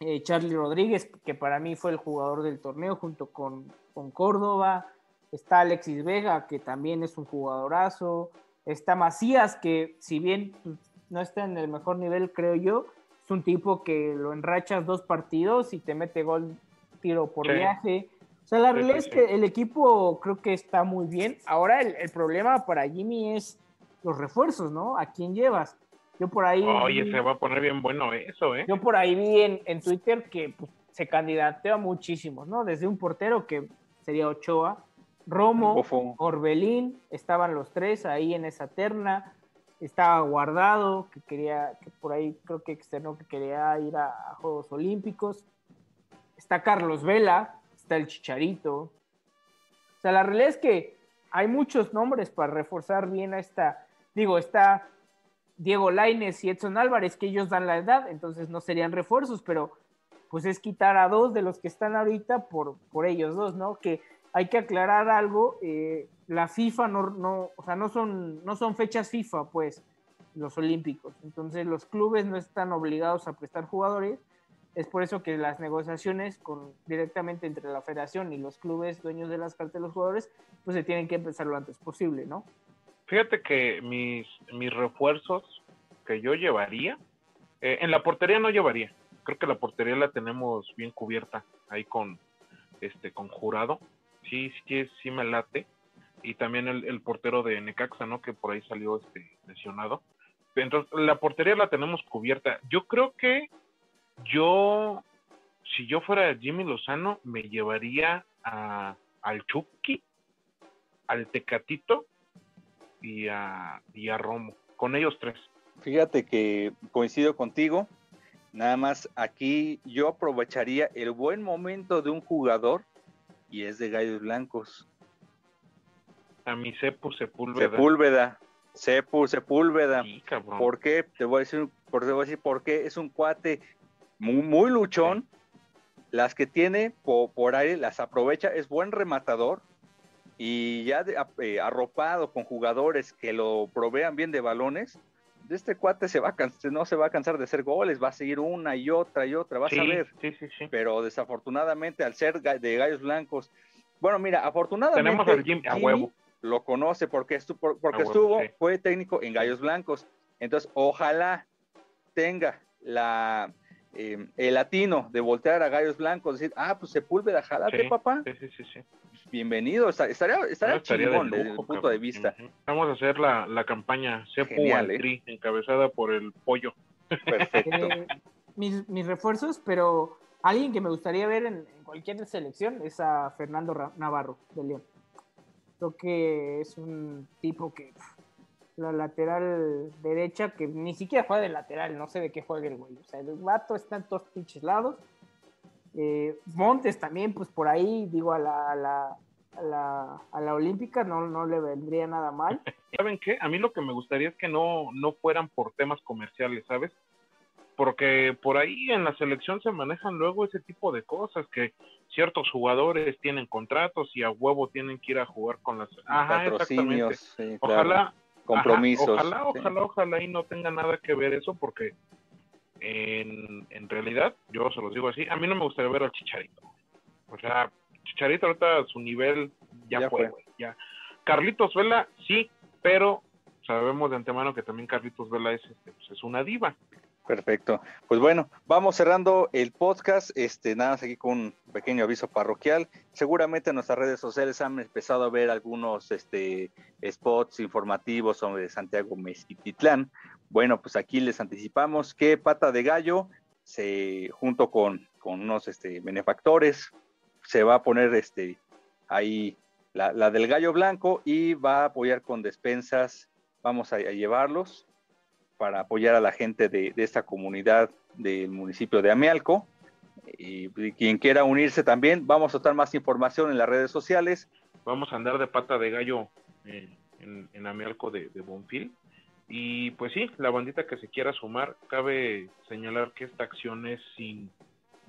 eh, Charlie Rodríguez, que para mí fue el jugador del torneo junto con, con Córdoba. Está Alexis Vega, que también es un jugadorazo. Está Macías, que si bien pues, no está en el mejor nivel, creo yo, es un tipo que lo enrachas dos partidos y te mete gol tiro por Sí. viaje. O sea, la realidad sí, es que el equipo creo que está muy bien. Ahora el, el problema para Jimmy es los refuerzos, ¿no? ¿A quién llevas? Yo por ahí... Oye, vi- se va a poner bien bueno eso, ¿eh? yo por ahí vi en, en Twitter que pues, se candidateó a muchísimos, ¿no? Desde un portero que sería Ochoa, Romo. Orbelín, estaban los tres ahí en esa terna. Estaba Guardado, que quería, que por ahí creo que externó que quería ir a, a Juegos Olímpicos. Está Carlos Vela, está el Chicharito. O sea, la realidad es que hay muchos nombres para reforzar bien a esta. Digo, está Diego Laines y Edson Álvarez, que ellos dan la edad, entonces no serían refuerzos, pero pues es quitar a dos de los que están ahorita por, por ellos dos, ¿no? Que hay que aclarar algo, eh, la FIFA no, o sea, no son, no son fechas FIFA, pues, los olímpicos. Entonces los clubes no están obligados a prestar jugadores. Es por eso que las negociaciones con, directamente entre la federación y los clubes dueños de las cartas de los jugadores, pues se tienen que empezar lo antes posible, ¿no? Fíjate que mis, mis refuerzos que yo llevaría, eh, en la portería no llevaría. Creo que la portería la tenemos bien cubierta ahí con este con jurado. Sí, sí, sí me late. Y también el, el portero de Necaxa, ¿no? Que por ahí salió este lesionado. Entonces, la portería la tenemos cubierta. Yo creo que yo, si yo fuera Jimmy Lozano, me llevaría a, al Chucky, al Tecatito y a, y a Romo. Con ellos tres. Fíjate que coincido contigo. Nada más aquí yo aprovecharía el buen momento de un jugador y es de Gallos Blancos. A mi Cepu Sepúlveda. Sepúlveda. Sepu, Sepúlveda. Sí, cabrón. ¿Por qué? Te voy a decir, por, te voy a decir por qué. Es un cuate muy, muy luchón. Las que tiene po- por, ahí las aprovecha. Es buen rematador. Y ya de- eh, arropado con jugadores que lo provean bien de balones. De este cuate se va a no se va a cansar de hacer goles. Va a seguir una y otra y otra. Vas sí, a ver. sí, sí, sí. Pero desafortunadamente, al ser de gallos blancos. Bueno, mira, afortunadamente. Tenemos al Jim a Jimmy huevo. lo conoce porque, huevo, estuvo, sí. fue técnico en Gallos Blancos. Entonces, ojalá tenga la eh, el latino de voltear a Gallos Blancos, decir, ah, pues Sepúlveda, jalate, Sí, papá. Sí, sí, sí, sí. Bienvenido, Esta- estaría, estaría No, estaría de chingón desde el punto cabrón. de vista. Vamos a hacer la, la campaña Genial, al ¿eh? Tri, encabezada por el pollo. Perfecto. Eh, mis, mis refuerzos, pero alguien que me gustaría ver en, en cualquier selección es a Fernando Navarro de León. Creo que es un tipo que la lateral derecha, que ni siquiera juega de lateral, no sé de qué juega el güey. O sea, el vato está en todos pinches lados. Eh, Montes también, pues por ahí, digo, a la, a la, a la, a la Olímpica no, no le vendría nada mal. [LAUGHS] ¿Saben qué? A mí lo que me gustaría es que no, no fueran por temas comerciales, ¿sabes? Porque por ahí en la selección se manejan luego ese tipo de cosas, que ciertos jugadores tienen contratos y a huevo tienen que ir a jugar con las... Ajá, exactamente. Patrocinios, sí, claro. Ojalá, compromisos. Ajá, ojalá, ojalá, ojalá y no tenga nada que ver eso porque en, en realidad, yo se los digo así, a mí no me gustaría ver al Chicharito. O sea, Chicharito ahorita su nivel ya, Ya fue, fue. ya. Carlitos Vela, sí, pero sabemos de antemano que también Carlitos Vela es, este, pues, es una diva. Perfecto. Pues bueno, vamos cerrando el podcast. Este, nada más aquí con un pequeño aviso parroquial. Seguramente en nuestras redes sociales han empezado a ver algunos este, spots informativos sobre Santiago Mezquititlán. Bueno, pues aquí les anticipamos que Pata de Gallo, se, junto con, unos este, benefactores, se va a poner este, ahí la, del gallo blanco y va a apoyar con despensas. Vamos a llevarlos para apoyar a la gente de, de, esta comunidad del municipio de Amialco. Y, y, quien quiera unirse también, vamos a dar más información en las redes sociales. Vamos a andar de pata de gallo eh, en, en, Amialco de, de Bonfil. Y pues sí, la bandita que se quiera sumar, cabe señalar que esta acción es sin,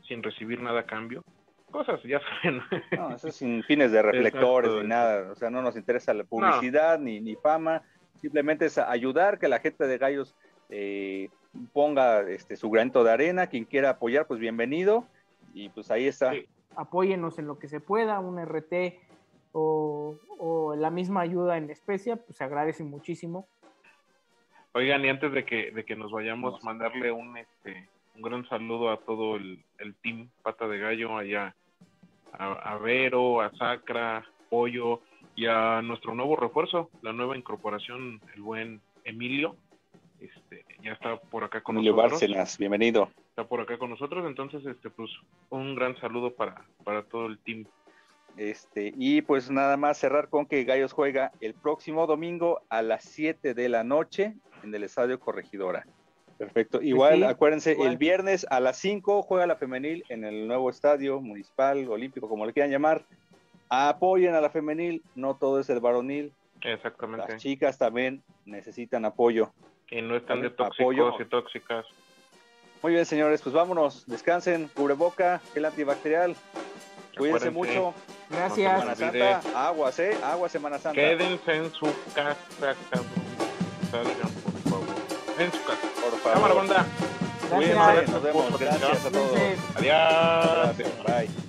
sin recibir nada a cambio. Cosas, ya [LAUGHS] saben. No, eso es sin fines de reflectores Exacto. ni nada. O sea, no nos interesa la publicidad no. ni, ni fama. Simplemente es ayudar que la gente de Gallos eh, ponga este, su granito de arena. Quien quiera apoyar, pues bienvenido. Y pues ahí está. Sí. Apóyenos en lo que se pueda, un RT o, o la misma ayuda en especia, pues se agradece muchísimo. Oigan, y antes de que, de que nos vayamos, Vamos. mandarle un, este, un gran saludo a todo el, el team Pata de Gallo, allá a, a, Vero, a Sacra, Pollo y a nuestro nuevo refuerzo, la nueva incorporación, el buen Emilio. Este, ya está por acá con Emilio nosotros. Bárcenas, bienvenido. Está por acá con nosotros, entonces, este, pues, un gran saludo para, para todo el team. Este, y pues nada más cerrar con que Gallos juega el próximo domingo a las 7 de la noche en el Estadio Corregidora. Perfecto. Igual, sí, acuérdense, igual. el viernes a las 5 juega la femenil en el nuevo estadio municipal, olímpico, como le quieran llamar. Apoyen a la femenil, no todo es el varonil. Exactamente. Las chicas también necesitan apoyo. Y no están de tóxicos apoyo. y tóxicas. Muy bien, señores, pues vámonos, descansen, cubreboca, el antibacterial. Cuídense mucho. Gracias. Semana Santa, aguas, ¿eh? Agua Semana Santa. Quédense en su casa, cabrón. Salgan, por favor. En su casa. Por favor. Cámara, banda. Cuídense, nos vemos. Gracias a todos. Adiós. Gracias. Bye.